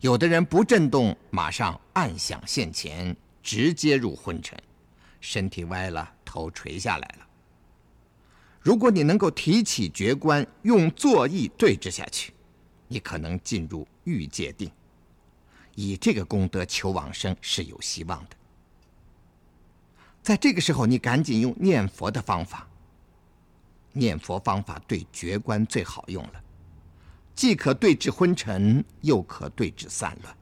有的人不震动，马上暗想现前，直接入昏沉，身体歪了，头垂下来了。如果你能够提起觉观，用坐意对峙下去，你可能进入欲界定，以这个功德求往生是有希望的。在这个时候，你赶紧用念佛的方法。念佛方法对觉观最好用了，既可对治昏沉，又可对治散乱。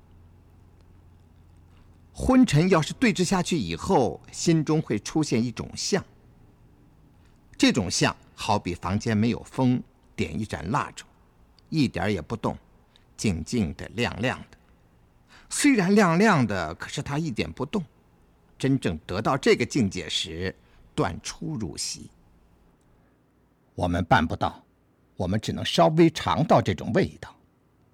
昏沉要是对治下去以后，心中会出现一种相。这种相好比房间没有风，点一盏蜡烛，一点也不动，静静的、亮亮的。虽然亮亮的，可是它一点不动。真正得到这个境界时，断出入息。我们办不到，我们只能稍微尝到这种味道。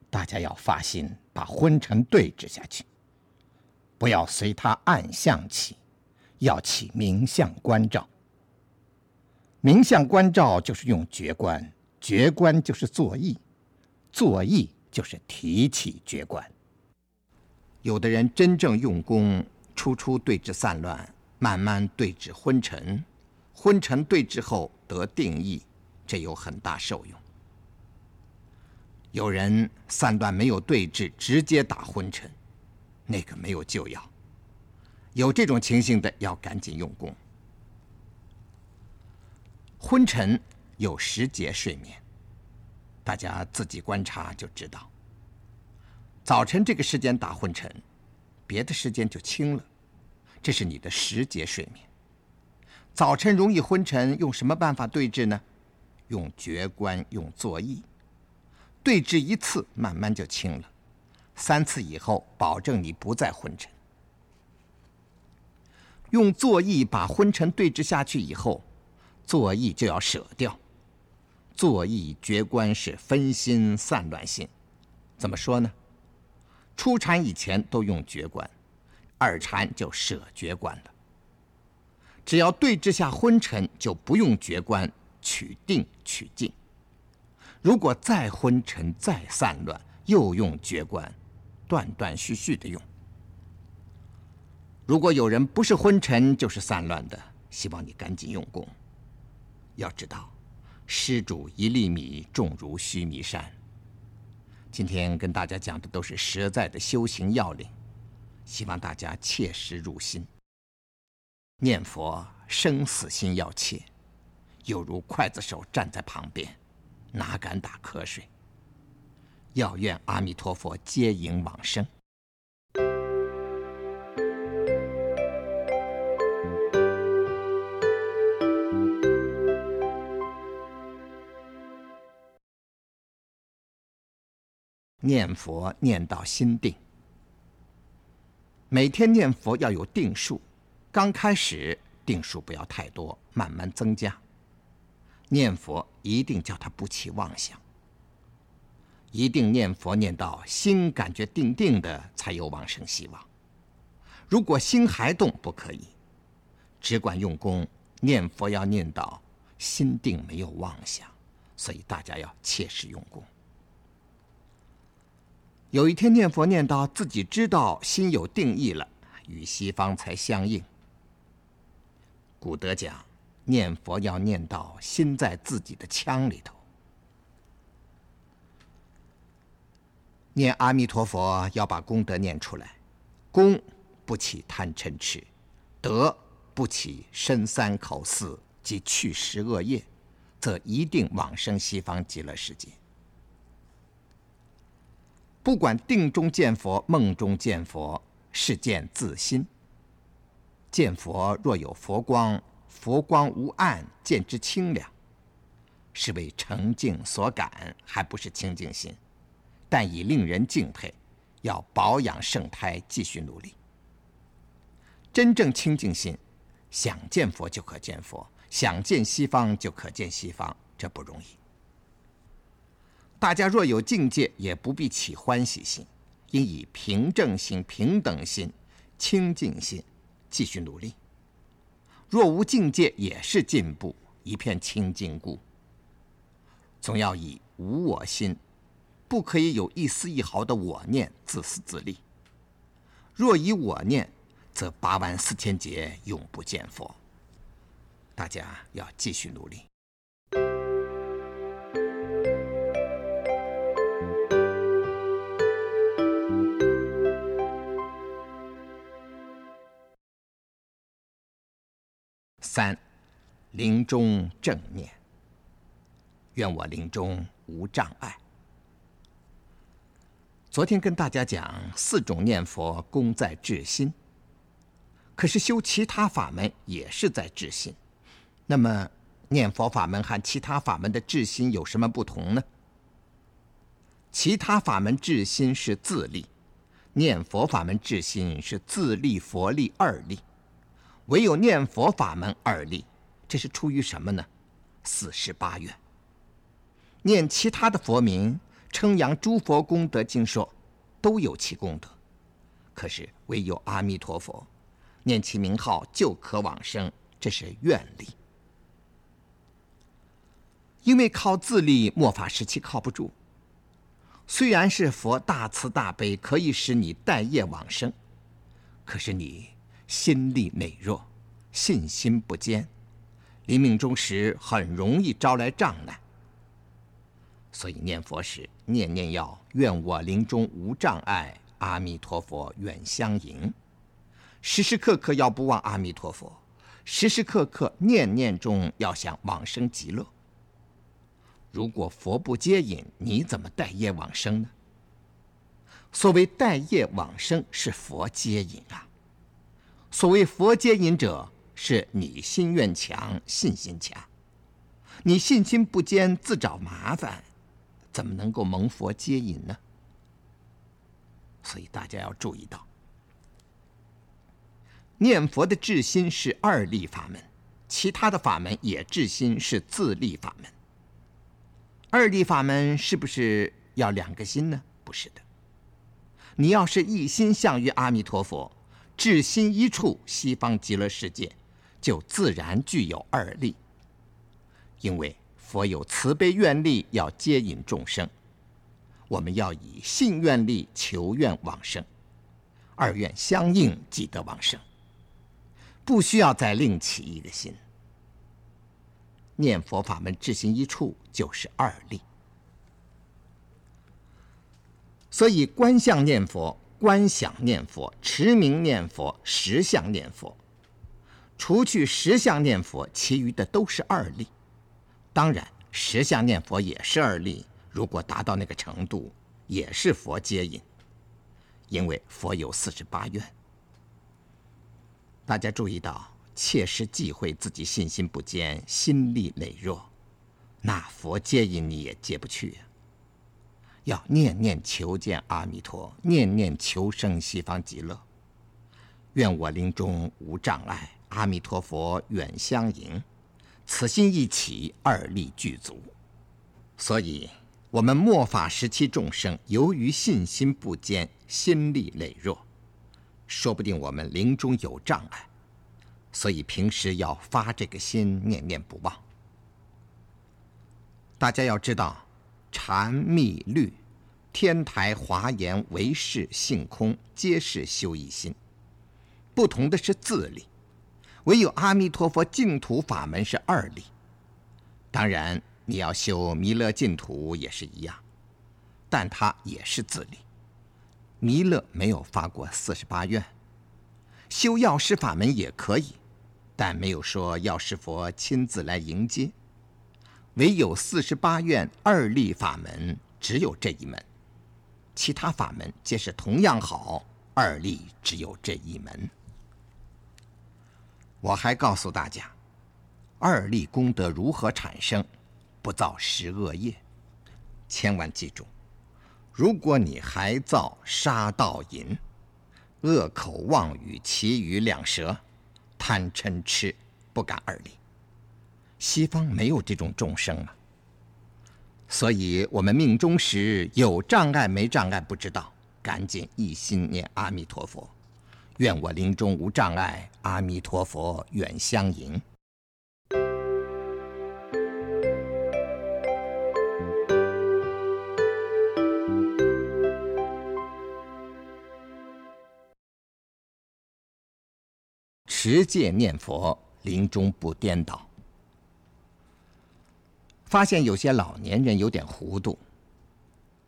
大家要发心，把昏沉对峙下去，不要随他暗相起，要起明相关照。明相观照就是用觉观，觉观就是作意，作意就是提起觉观。有的人真正用功，初初对治散乱，慢慢对治昏沉，昏沉对治后得定意，这有很大受用。有人散乱没有对治，直接打昏沉，那个没有救药。有这种情形的，要赶紧用功。昏沉有十节睡眠，大家自己观察就知道。早晨这个时间打昏沉，别的时间就轻了，这是你的时节睡眠。早晨容易昏沉，用什么办法对治呢？用觉观，用坐意。对治一次，慢慢就轻了；三次以后，保证你不再昏沉。用坐意把昏沉对治下去以后。作意就要舍掉，作意觉观是分心散乱心，怎么说呢？初禅以前都用觉观，二禅就舍觉观了。只要对治下昏沉，就不用觉观，取定取静。如果再昏沉再散乱，又用觉观，断断续续的用。如果有人不是昏沉就是散乱的，希望你赶紧用功。要知道，施主一粒米，重如须弥山。今天跟大家讲的都是实在的修行要领，希望大家切实入心。念佛，生死心要切，犹如刽子手站在旁边，哪敢打瞌睡？要愿阿弥陀佛接引往生。念佛念到心定，每天念佛要有定数，刚开始定数不要太多，慢慢增加。念佛一定叫他不起妄想，一定念佛念到心感觉定定的，才有往生希望。如果心还动，不可以，只管用功念佛，要念到心定没有妄想，所以大家要切实用功。有一天念佛念到自己知道心有定义了，与西方才相应。古德讲，念佛要念到心在自己的腔里头。念阿弥陀佛要把功德念出来，功不起贪嗔痴，德不起身三口四及去十恶业，则一定往生西方极乐世界。不管定中见佛，梦中见佛，是见自心。见佛若有佛光，佛光无暗，见之清凉，是为澄净所感，还不是清净心，但已令人敬佩。要保养圣胎，继续努力。真正清净心，想见佛就可见佛，想见西方就可见西方，这不容易。大家若有境界，也不必起欢喜心，应以平正心、平等心、清净心继续努力。若无境界，也是进步，一片清净故。总要以无我心，不可以有一丝一毫的我念，自私自利。若以我念，则八万四千劫永不见佛。大家要继续努力。三，临终正念。愿我临终无障碍。昨天跟大家讲四种念佛功在至心，可是修其他法门也是在至心。那么念佛法门和其他法门的至心有什么不同呢？其他法门至心是自利，念佛法门至心是自利佛利二利。唯有念佛法门二利，这是出于什么呢？四十八愿。念其他的佛名，称扬诸佛功德经说，都有其功德。可是唯有阿弥陀佛，念其名号就可往生，这是愿力。因为靠自力末法时期靠不住。虽然是佛大慈大悲，可以使你待业往生，可是你。心力羸弱，信心不坚，临命终时很容易招来障碍。所以念佛时，念念要愿我临终无障碍，阿弥陀佛远相迎。时时刻刻要不忘阿弥陀佛，时时刻刻念念中要想往生极乐。如果佛不接引，你怎么待业往生呢？所谓待业往生，是佛接引啊。所谓佛接引者，是你心愿强、信心强。你信心不坚，自找麻烦，怎么能够蒙佛接引呢？所以大家要注意到，念佛的至心是二力法门，其他的法门也至心是自力法门。二力法门是不是要两个心呢？不是的，你要是一心向于阿弥陀佛。至心一处，西方极乐世界就自然具有二力。因为佛有慈悲愿力，要接引众生，我们要以信愿力求愿往生，二愿相应即得往生，不需要再另起一个心。念佛法门至心一处就是二力，所以观相念佛。观想念佛、持名念佛、实相念佛，除去实相念佛，其余的都是二力。当然，实相念佛也是二力。如果达到那个程度，也是佛接引。因为佛有四十八愿。大家注意到，切实忌讳自己信心不坚、心力羸弱，那佛接引你也接不去呀。要念念求见阿弥陀，念念求生西方极乐。愿我临终无障碍，阿弥陀佛远相迎。此心一起，二力具足。所以，我们末法时期众生，由于信心不坚，心力羸弱，说不定我们临终有障碍。所以平时要发这个心，念念不忘。大家要知道。禅密律、天台华严、唯识性空，皆是修一心。不同的是自力，唯有阿弥陀佛净土法门是二力。当然，你要修弥勒净土也是一样，但它也是自力。弥勒没有发过四十八愿，修药师法门也可以，但没有说药师佛亲自来迎接。唯有四十八愿二力法门，只有这一门，其他法门皆是同样好，二力只有这一门。我还告诉大家，二力功德如何产生，不造十恶业。千万记住，如果你还造杀盗淫，恶口妄语，其余两舌，贪嗔痴，不敢二立。西方没有这种众生啊，所以我们命中时有障碍没障碍不知道，赶紧一心念阿弥陀佛，愿我临终无障碍，阿弥陀佛远相迎。持戒念佛，临终不颠倒。发现有些老年人有点糊涂，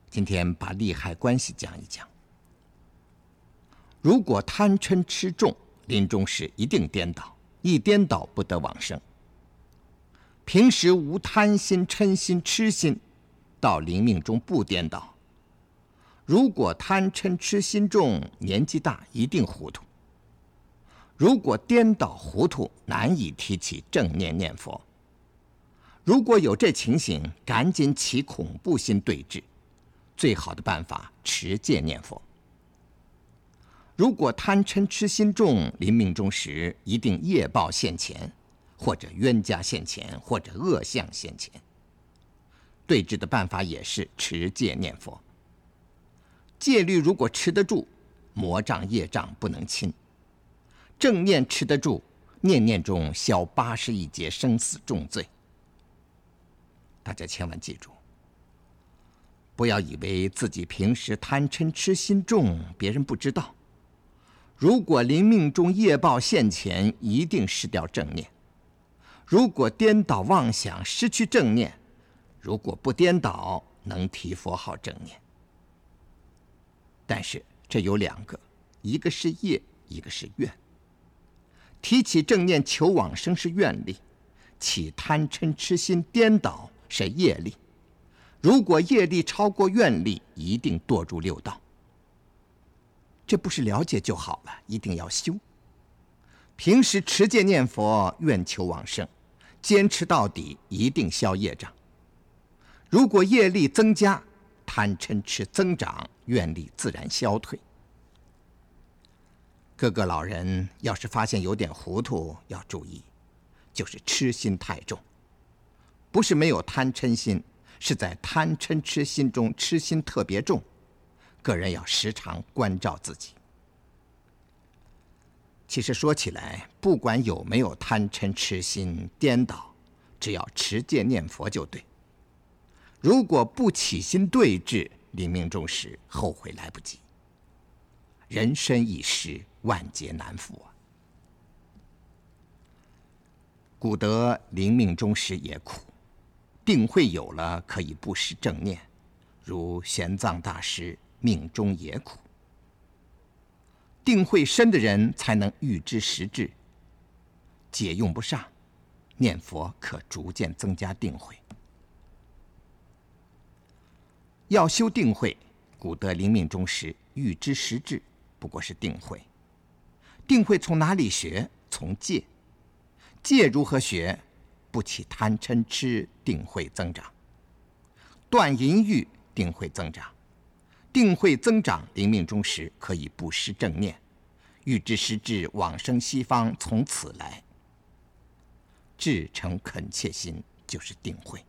今天把利害关系讲一讲。如果贪嗔痴重，临终时一定颠倒，一颠倒不得往生。平时无贪心、嗔心、痴心，到临命中不颠倒。如果贪嗔痴心重，年纪大一定糊涂。如果颠倒糊涂，难以提起正念念佛。如果有这情形，赶紧起恐怖心对峙。最好的办法，持戒念佛。如果贪嗔痴心重，临命终时一定业报现前，或者冤家现前，或者恶相现前。对峙的办法也是持戒念佛。戒律如果持得住，魔障业障不能侵。正念持得住，念念中消八十一劫生死重罪。大家千万记住，不要以为自己平时贪嗔痴心重，别人不知道。如果临命中业报现前，一定失掉正念。如果颠倒妄想，失去正念；如果不颠倒，能提佛号正念。但是这有两个，一个是业，一个是愿。提起正念求往生是愿力，起贪嗔痴心颠倒是业力。如果业力超过愿力，一定堕入六道。这不是了解就好了，一定要修。平时持戒念佛，愿求往生，坚持到底，一定消业障。如果业力增加，贪嗔痴增长，愿力自然消退。各个老人要是发现有点糊涂，要注意，就是痴心太重，不是没有贪嗔心，是在贪嗔痴心中痴心特别重。个人要时常关照自己。其实说起来，不管有没有贪嗔痴心颠倒，只要持戒念佛就对。如果不起心对治，临命终时后悔来不及。人生一世，万劫难复啊！古德临命终时也苦，定慧有了可以不失正念，如玄奘大师命中也苦。定慧深的人才能预知时至，解用不上，念佛可逐渐增加定慧。要修定慧，古德临命中时预知时至。不过是定慧，定慧从哪里学？从戒，戒如何学？不起贪嗔痴，定会增长；断淫欲，定会增长；定会增长，临命终时可以不失正念，欲知时至，往生西方，从此来。至诚恳切心就是定慧。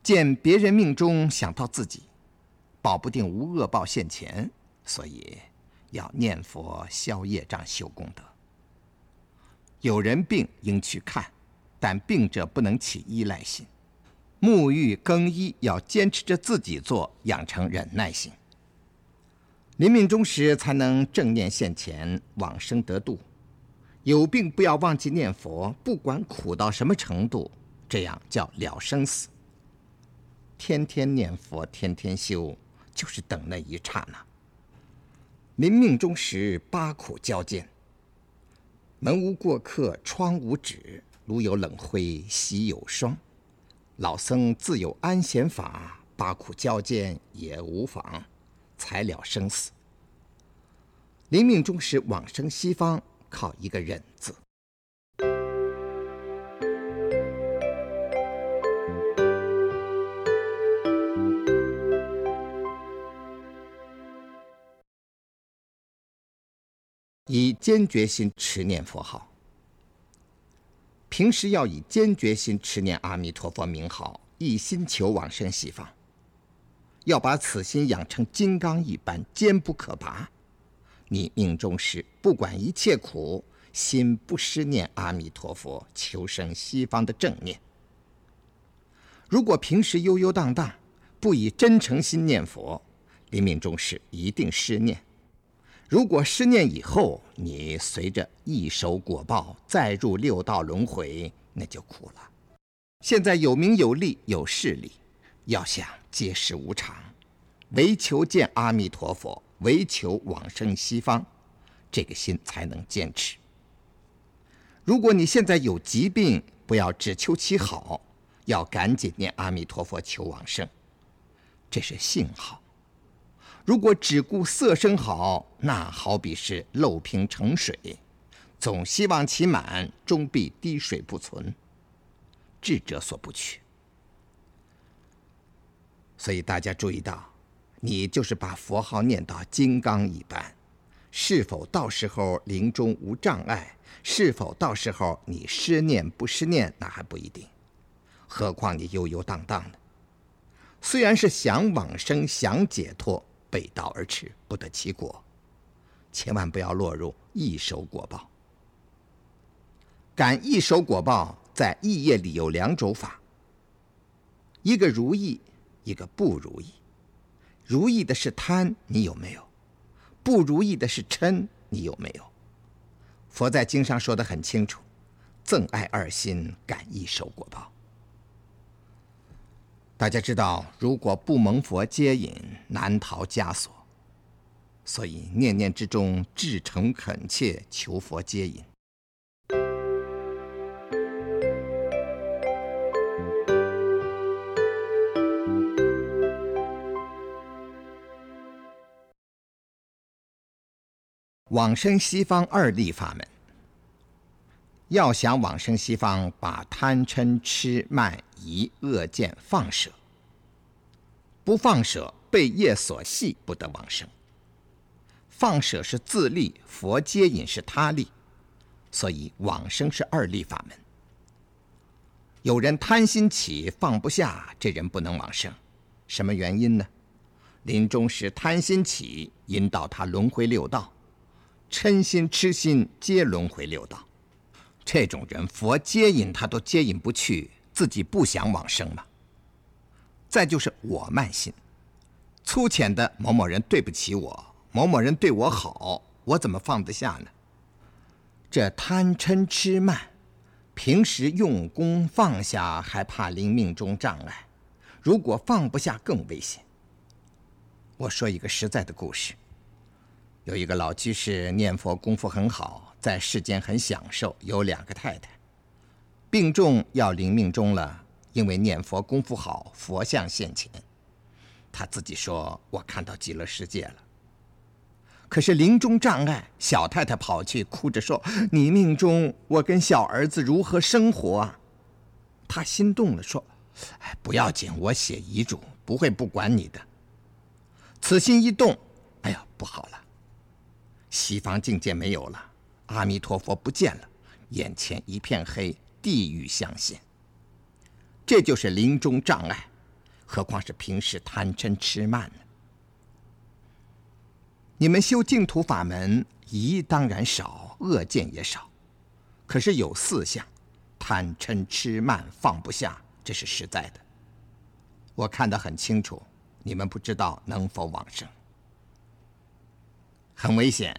见别人命中，想到自己。保不定无恶报现前，所以要念佛消业障修功德。有人病应去看，但病者不能起依赖心。沐浴更衣要坚持着自己做，养成忍耐心。临命终时才能正念现前，往生得度。有病不要忘记念佛，不管苦到什么程度，这样叫了生死。天天念佛，天天修。就是等那一刹那。临命终时，八苦交煎。门无过客，窗无纸，炉有冷灰，席有霜。老僧自有安闲法，八苦交煎也无妨，才了生死。临命终时往生西方，靠一个忍字。以坚决心持念佛号。平时要以坚决心持念阿弥陀佛名号，一心求往生西方。要把此心养成金刚一般坚不可拔。你命中时，不管一切苦，心不失念阿弥陀佛，求生西方的正念。如果平时悠悠荡荡，不以真诚心念佛，临命终时一定失念。如果失念以后，你随着一手果报再入六道轮回，那就苦了。现在有名有利有势力，要想皆是无常，唯求见阿弥陀佛，唯求往生西方，这个心才能坚持。如果你现在有疾病，不要只求其好，要赶紧念阿弥陀佛求往生，这是幸好。如果只顾色声好，那好比是漏瓶盛水，总希望其满，终必滴水不存。智者所不取。所以大家注意到，你就是把佛号念到金刚一般，是否到时候临终无障碍？是否到时候你失念不失念？那还不一定。何况你悠悠荡荡的，虽然是想往生、想解脱。背道而驰，不得其果，千万不要落入一手果报。感一手果报，在意业里有两种法，一个如意，一个不如意。如意的是贪，你有没有？不如意的是嗔，你有没有？佛在经上说的很清楚：憎爱二心，感一手果报。大家知道，如果不蒙佛接引，难逃枷锁。所以念念之中，至诚恳切求佛接引。往生西方二力法门，要想往生西方，把贪嗔痴慢。疑恶见放舍，不放舍被业所系，不得往生。放舍是自利，佛接引是他利，所以往生是二利法门。有人贪心起放不下，这人不能往生。什么原因呢？临终时贪心起，引导他轮回六道；嗔心、痴心皆轮回六道。这种人，佛接引他都接引不去。自己不想往生吗？再就是我慢心，粗浅的某某人对不起我，某某人对我好，我怎么放得下呢？这贪嗔痴慢，平时用功放下，还怕临命中障碍；如果放不下，更危险。我说一个实在的故事：有一个老居士念佛功夫很好，在世间很享受，有两个太太。病重要临命终了，因为念佛功夫好，佛像现前。他自己说：“我看到极乐世界了。”可是临终障碍，小太太跑去哭着说：“你命中，我跟小儿子如何生活啊？”他心动了，说：“哎，不要紧，我写遗嘱，不会不管你的。”此心一动，哎呀，不好了！西方境界没有了，阿弥陀佛不见了，眼前一片黑。地狱相现，这就是临终障碍，何况是平时贪嗔痴慢呢？你们修净土法门，疑当然少，恶见也少，可是有四项：贪嗔痴慢放不下，这是实在的。我看得很清楚，你们不知道能否往生，很危险。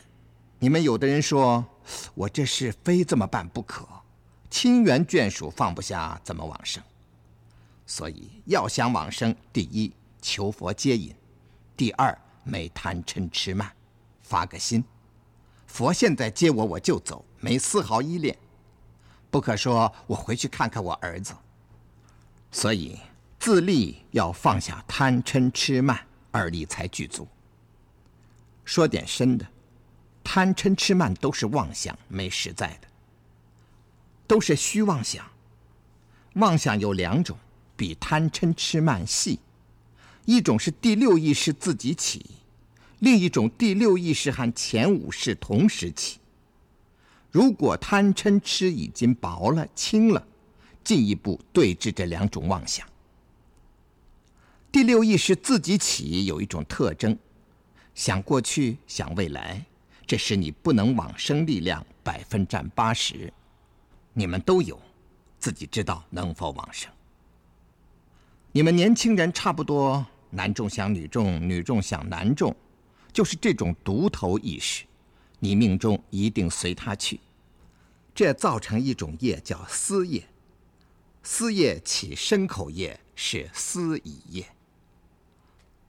你们有的人说，我这事非这么办不可。亲缘眷属放不下，怎么往生？所以要想往生，第一求佛接引，第二没贪嗔痴慢，发个心，佛现在接我，我就走，没丝毫依恋。不可说我回去看看我儿子。所以自立要放下贪嗔痴慢二力才具足。说点深的，贪嗔痴慢都是妄想，没实在的。都是虚妄想，妄想有两种，比贪嗔痴慢细。一种是第六意识自己起，另一种第六意识和前五识同时起。如果贪嗔痴已经薄了、轻了，进一步对治这两种妄想。第六意识自己起有一种特征，想过去，想未来，这使你不能往生力量百分占八十。你们都有，自己知道能否往生。你们年轻人差不多，男众想女众，女众想男众，就是这种独头意识。你命中一定随他去，这造成一种业叫思业。思业起身口业是思已业，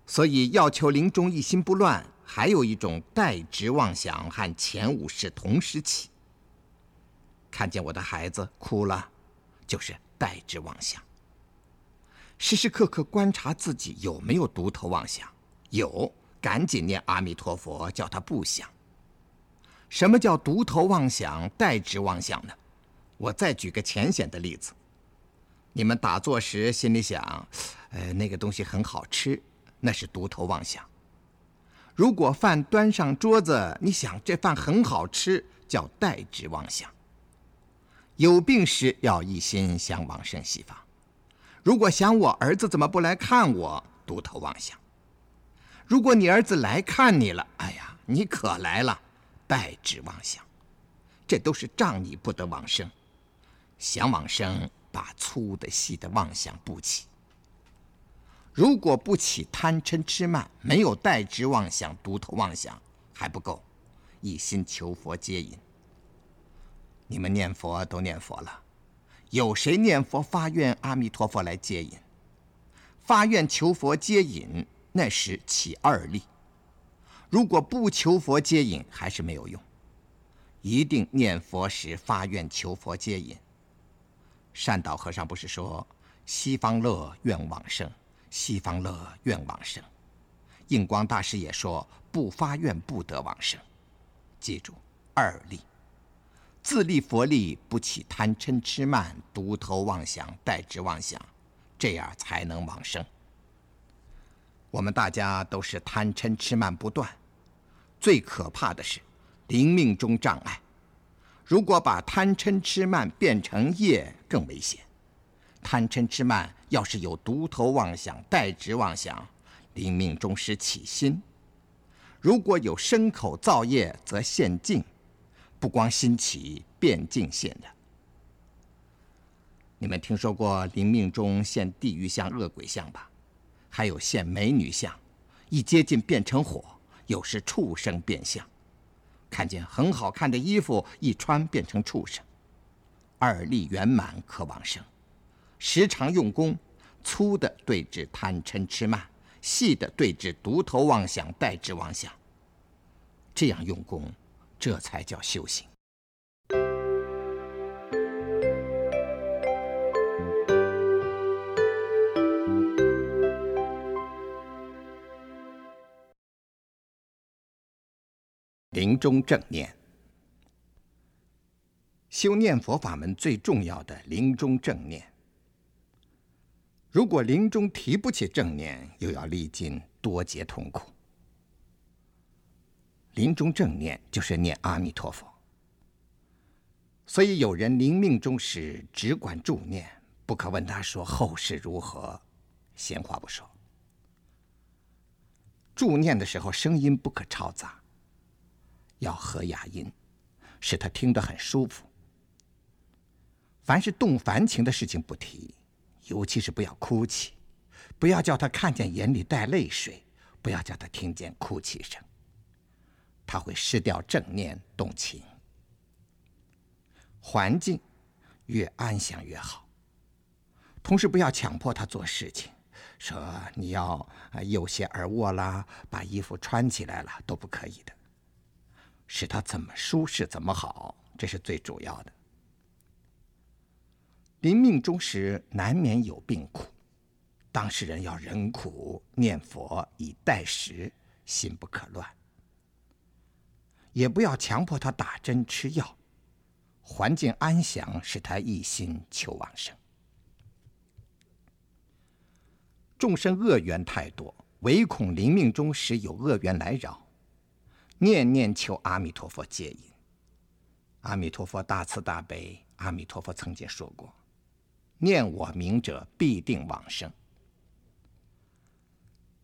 所以要求临终一心不乱，还有一种代执妄想和前五世同时起。看见我的孩子哭了，就是代执妄想。时时刻刻观察自己有没有独头妄想，有，赶紧念阿弥陀佛，叫他不想。什么叫独头妄想、代执妄想呢？我再举个浅显的例子：你们打坐时心里想，呃，那个东西很好吃，那是独头妄想；如果饭端上桌子，你想这饭很好吃，叫代执妄想。有病时要一心想往生西方；如果想我儿子怎么不来看我，独头妄想；如果你儿子来看你了，哎呀，你可来了。代指妄想，这都是障你不得往生。想往生，把粗的细的妄想不起。如果不起贪嗔痴慢，没有代之妄想、独头妄想，还不够。一心求佛接引。你们念佛都念佛了，有谁念佛发愿阿弥陀佛来接引？发愿求佛接引，那时起二力。如果不求佛接引，还是没有用。一定念佛时发愿求佛接引。善导和尚不是说“西方乐愿往生，西方乐愿往生”。印光大师也说“不发愿不得往生”。记住，二力，自立佛力，不起贪嗔痴慢、独头妄想、代之妄想，这样才能往生。我们大家都是贪嗔痴慢不断。最可怕的是，灵命中障碍。如果把贪嗔痴慢变成业，更危险。贪嗔痴慢要是有独头妄想、代执妄想，灵命中时起心。如果有身口造业，则现境，不光心起，变境现的。你们听说过灵命中现地狱相、恶鬼相吧？还有现美女相，一接近变成火。有时畜生变相，看见很好看的衣服一穿变成畜生。二力圆满可往生，时常用功，粗的对治贪嗔痴慢，细的对治独头妄想、代之妄想。这样用功，这才叫修行。临终正念，修念佛法门最重要的临终正念。如果临终提不起正念，又要历尽多劫痛苦。临终正念就是念阿弥陀佛。所以有人临命终时只管助念，不可问他说后事如何，闲话不说。助念的时候，声音不可嘈杂。要和雅音，使他听得很舒服。凡是动凡情的事情不提，尤其是不要哭泣，不要叫他看见眼里带泪水，不要叫他听见哭泣声，他会失掉正念动情。环境越安详越好。同时不要强迫他做事情，说你要有些耳卧啦，把衣服穿起来了都不可以的。使他怎么舒适怎么好，这是最主要的。临命终时难免有病苦，当事人要忍苦念佛以待时，心不可乱。也不要强迫他打针吃药，环境安详，使他一心求往生。众生恶缘太多，唯恐临命终时有恶缘来扰。念念求阿弥陀佛接引，阿弥陀佛大慈大悲，阿弥陀佛曾经说过：“念我名者，必定往生。”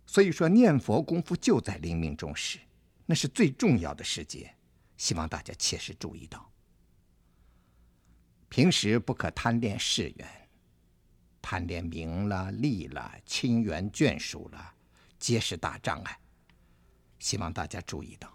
所以说，念佛功夫就在临命终时，那是最重要的时节，希望大家切实注意到。平时不可贪恋世缘，贪恋名了、利了、亲缘眷属了，皆是大障碍。希望大家注意到。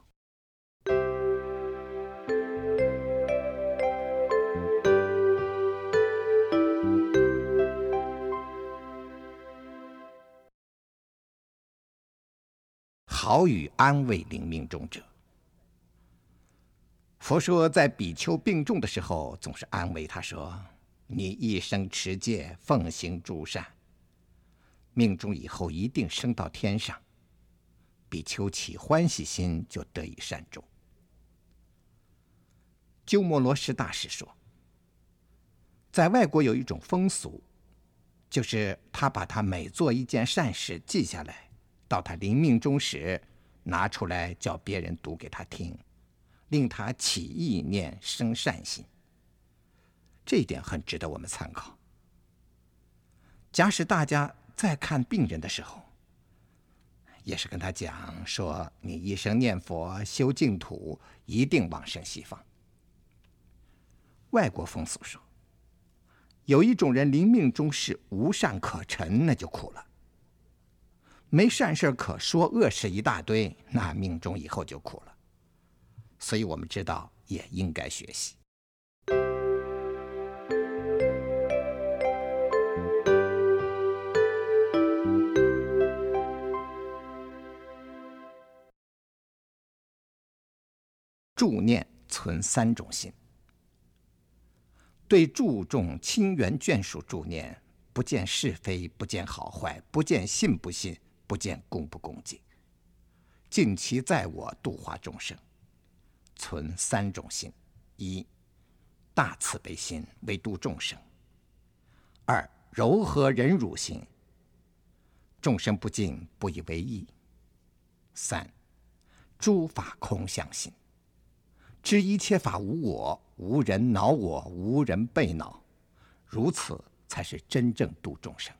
好语安慰临命终者。佛说，在比丘病重的时候，总是安慰他说：“你一生持戒，奉行诸善，命中以后一定升到天上。”比丘起欢喜心，就得以善终。鸠摩罗什大师说，在外国有一种风俗，就是他把他每做一件善事记下来。到他临命终时，拿出来叫别人读给他听，令他起意念生善心。这一点很值得我们参考。假使大家在看病人的时候，也是跟他讲说：“你一生念佛修净土，一定往生西方。”外国风俗说，有一种人临命终是无善可陈，那就苦了。没善事可说，恶事一大堆，那命中以后就苦了。所以我们知道，也应该学习。助念存三种心，对注重亲缘眷属助念，不见是非，不见好坏，不见信不信。不见恭不恭敬，尽其在我度化众生，存三种心：一、大慈悲心，为度众生；二、柔和忍辱心，众生不敬，不以为意；三、诸法空相心，知一切法无我，无人恼我，无人被恼，如此才是真正度众生。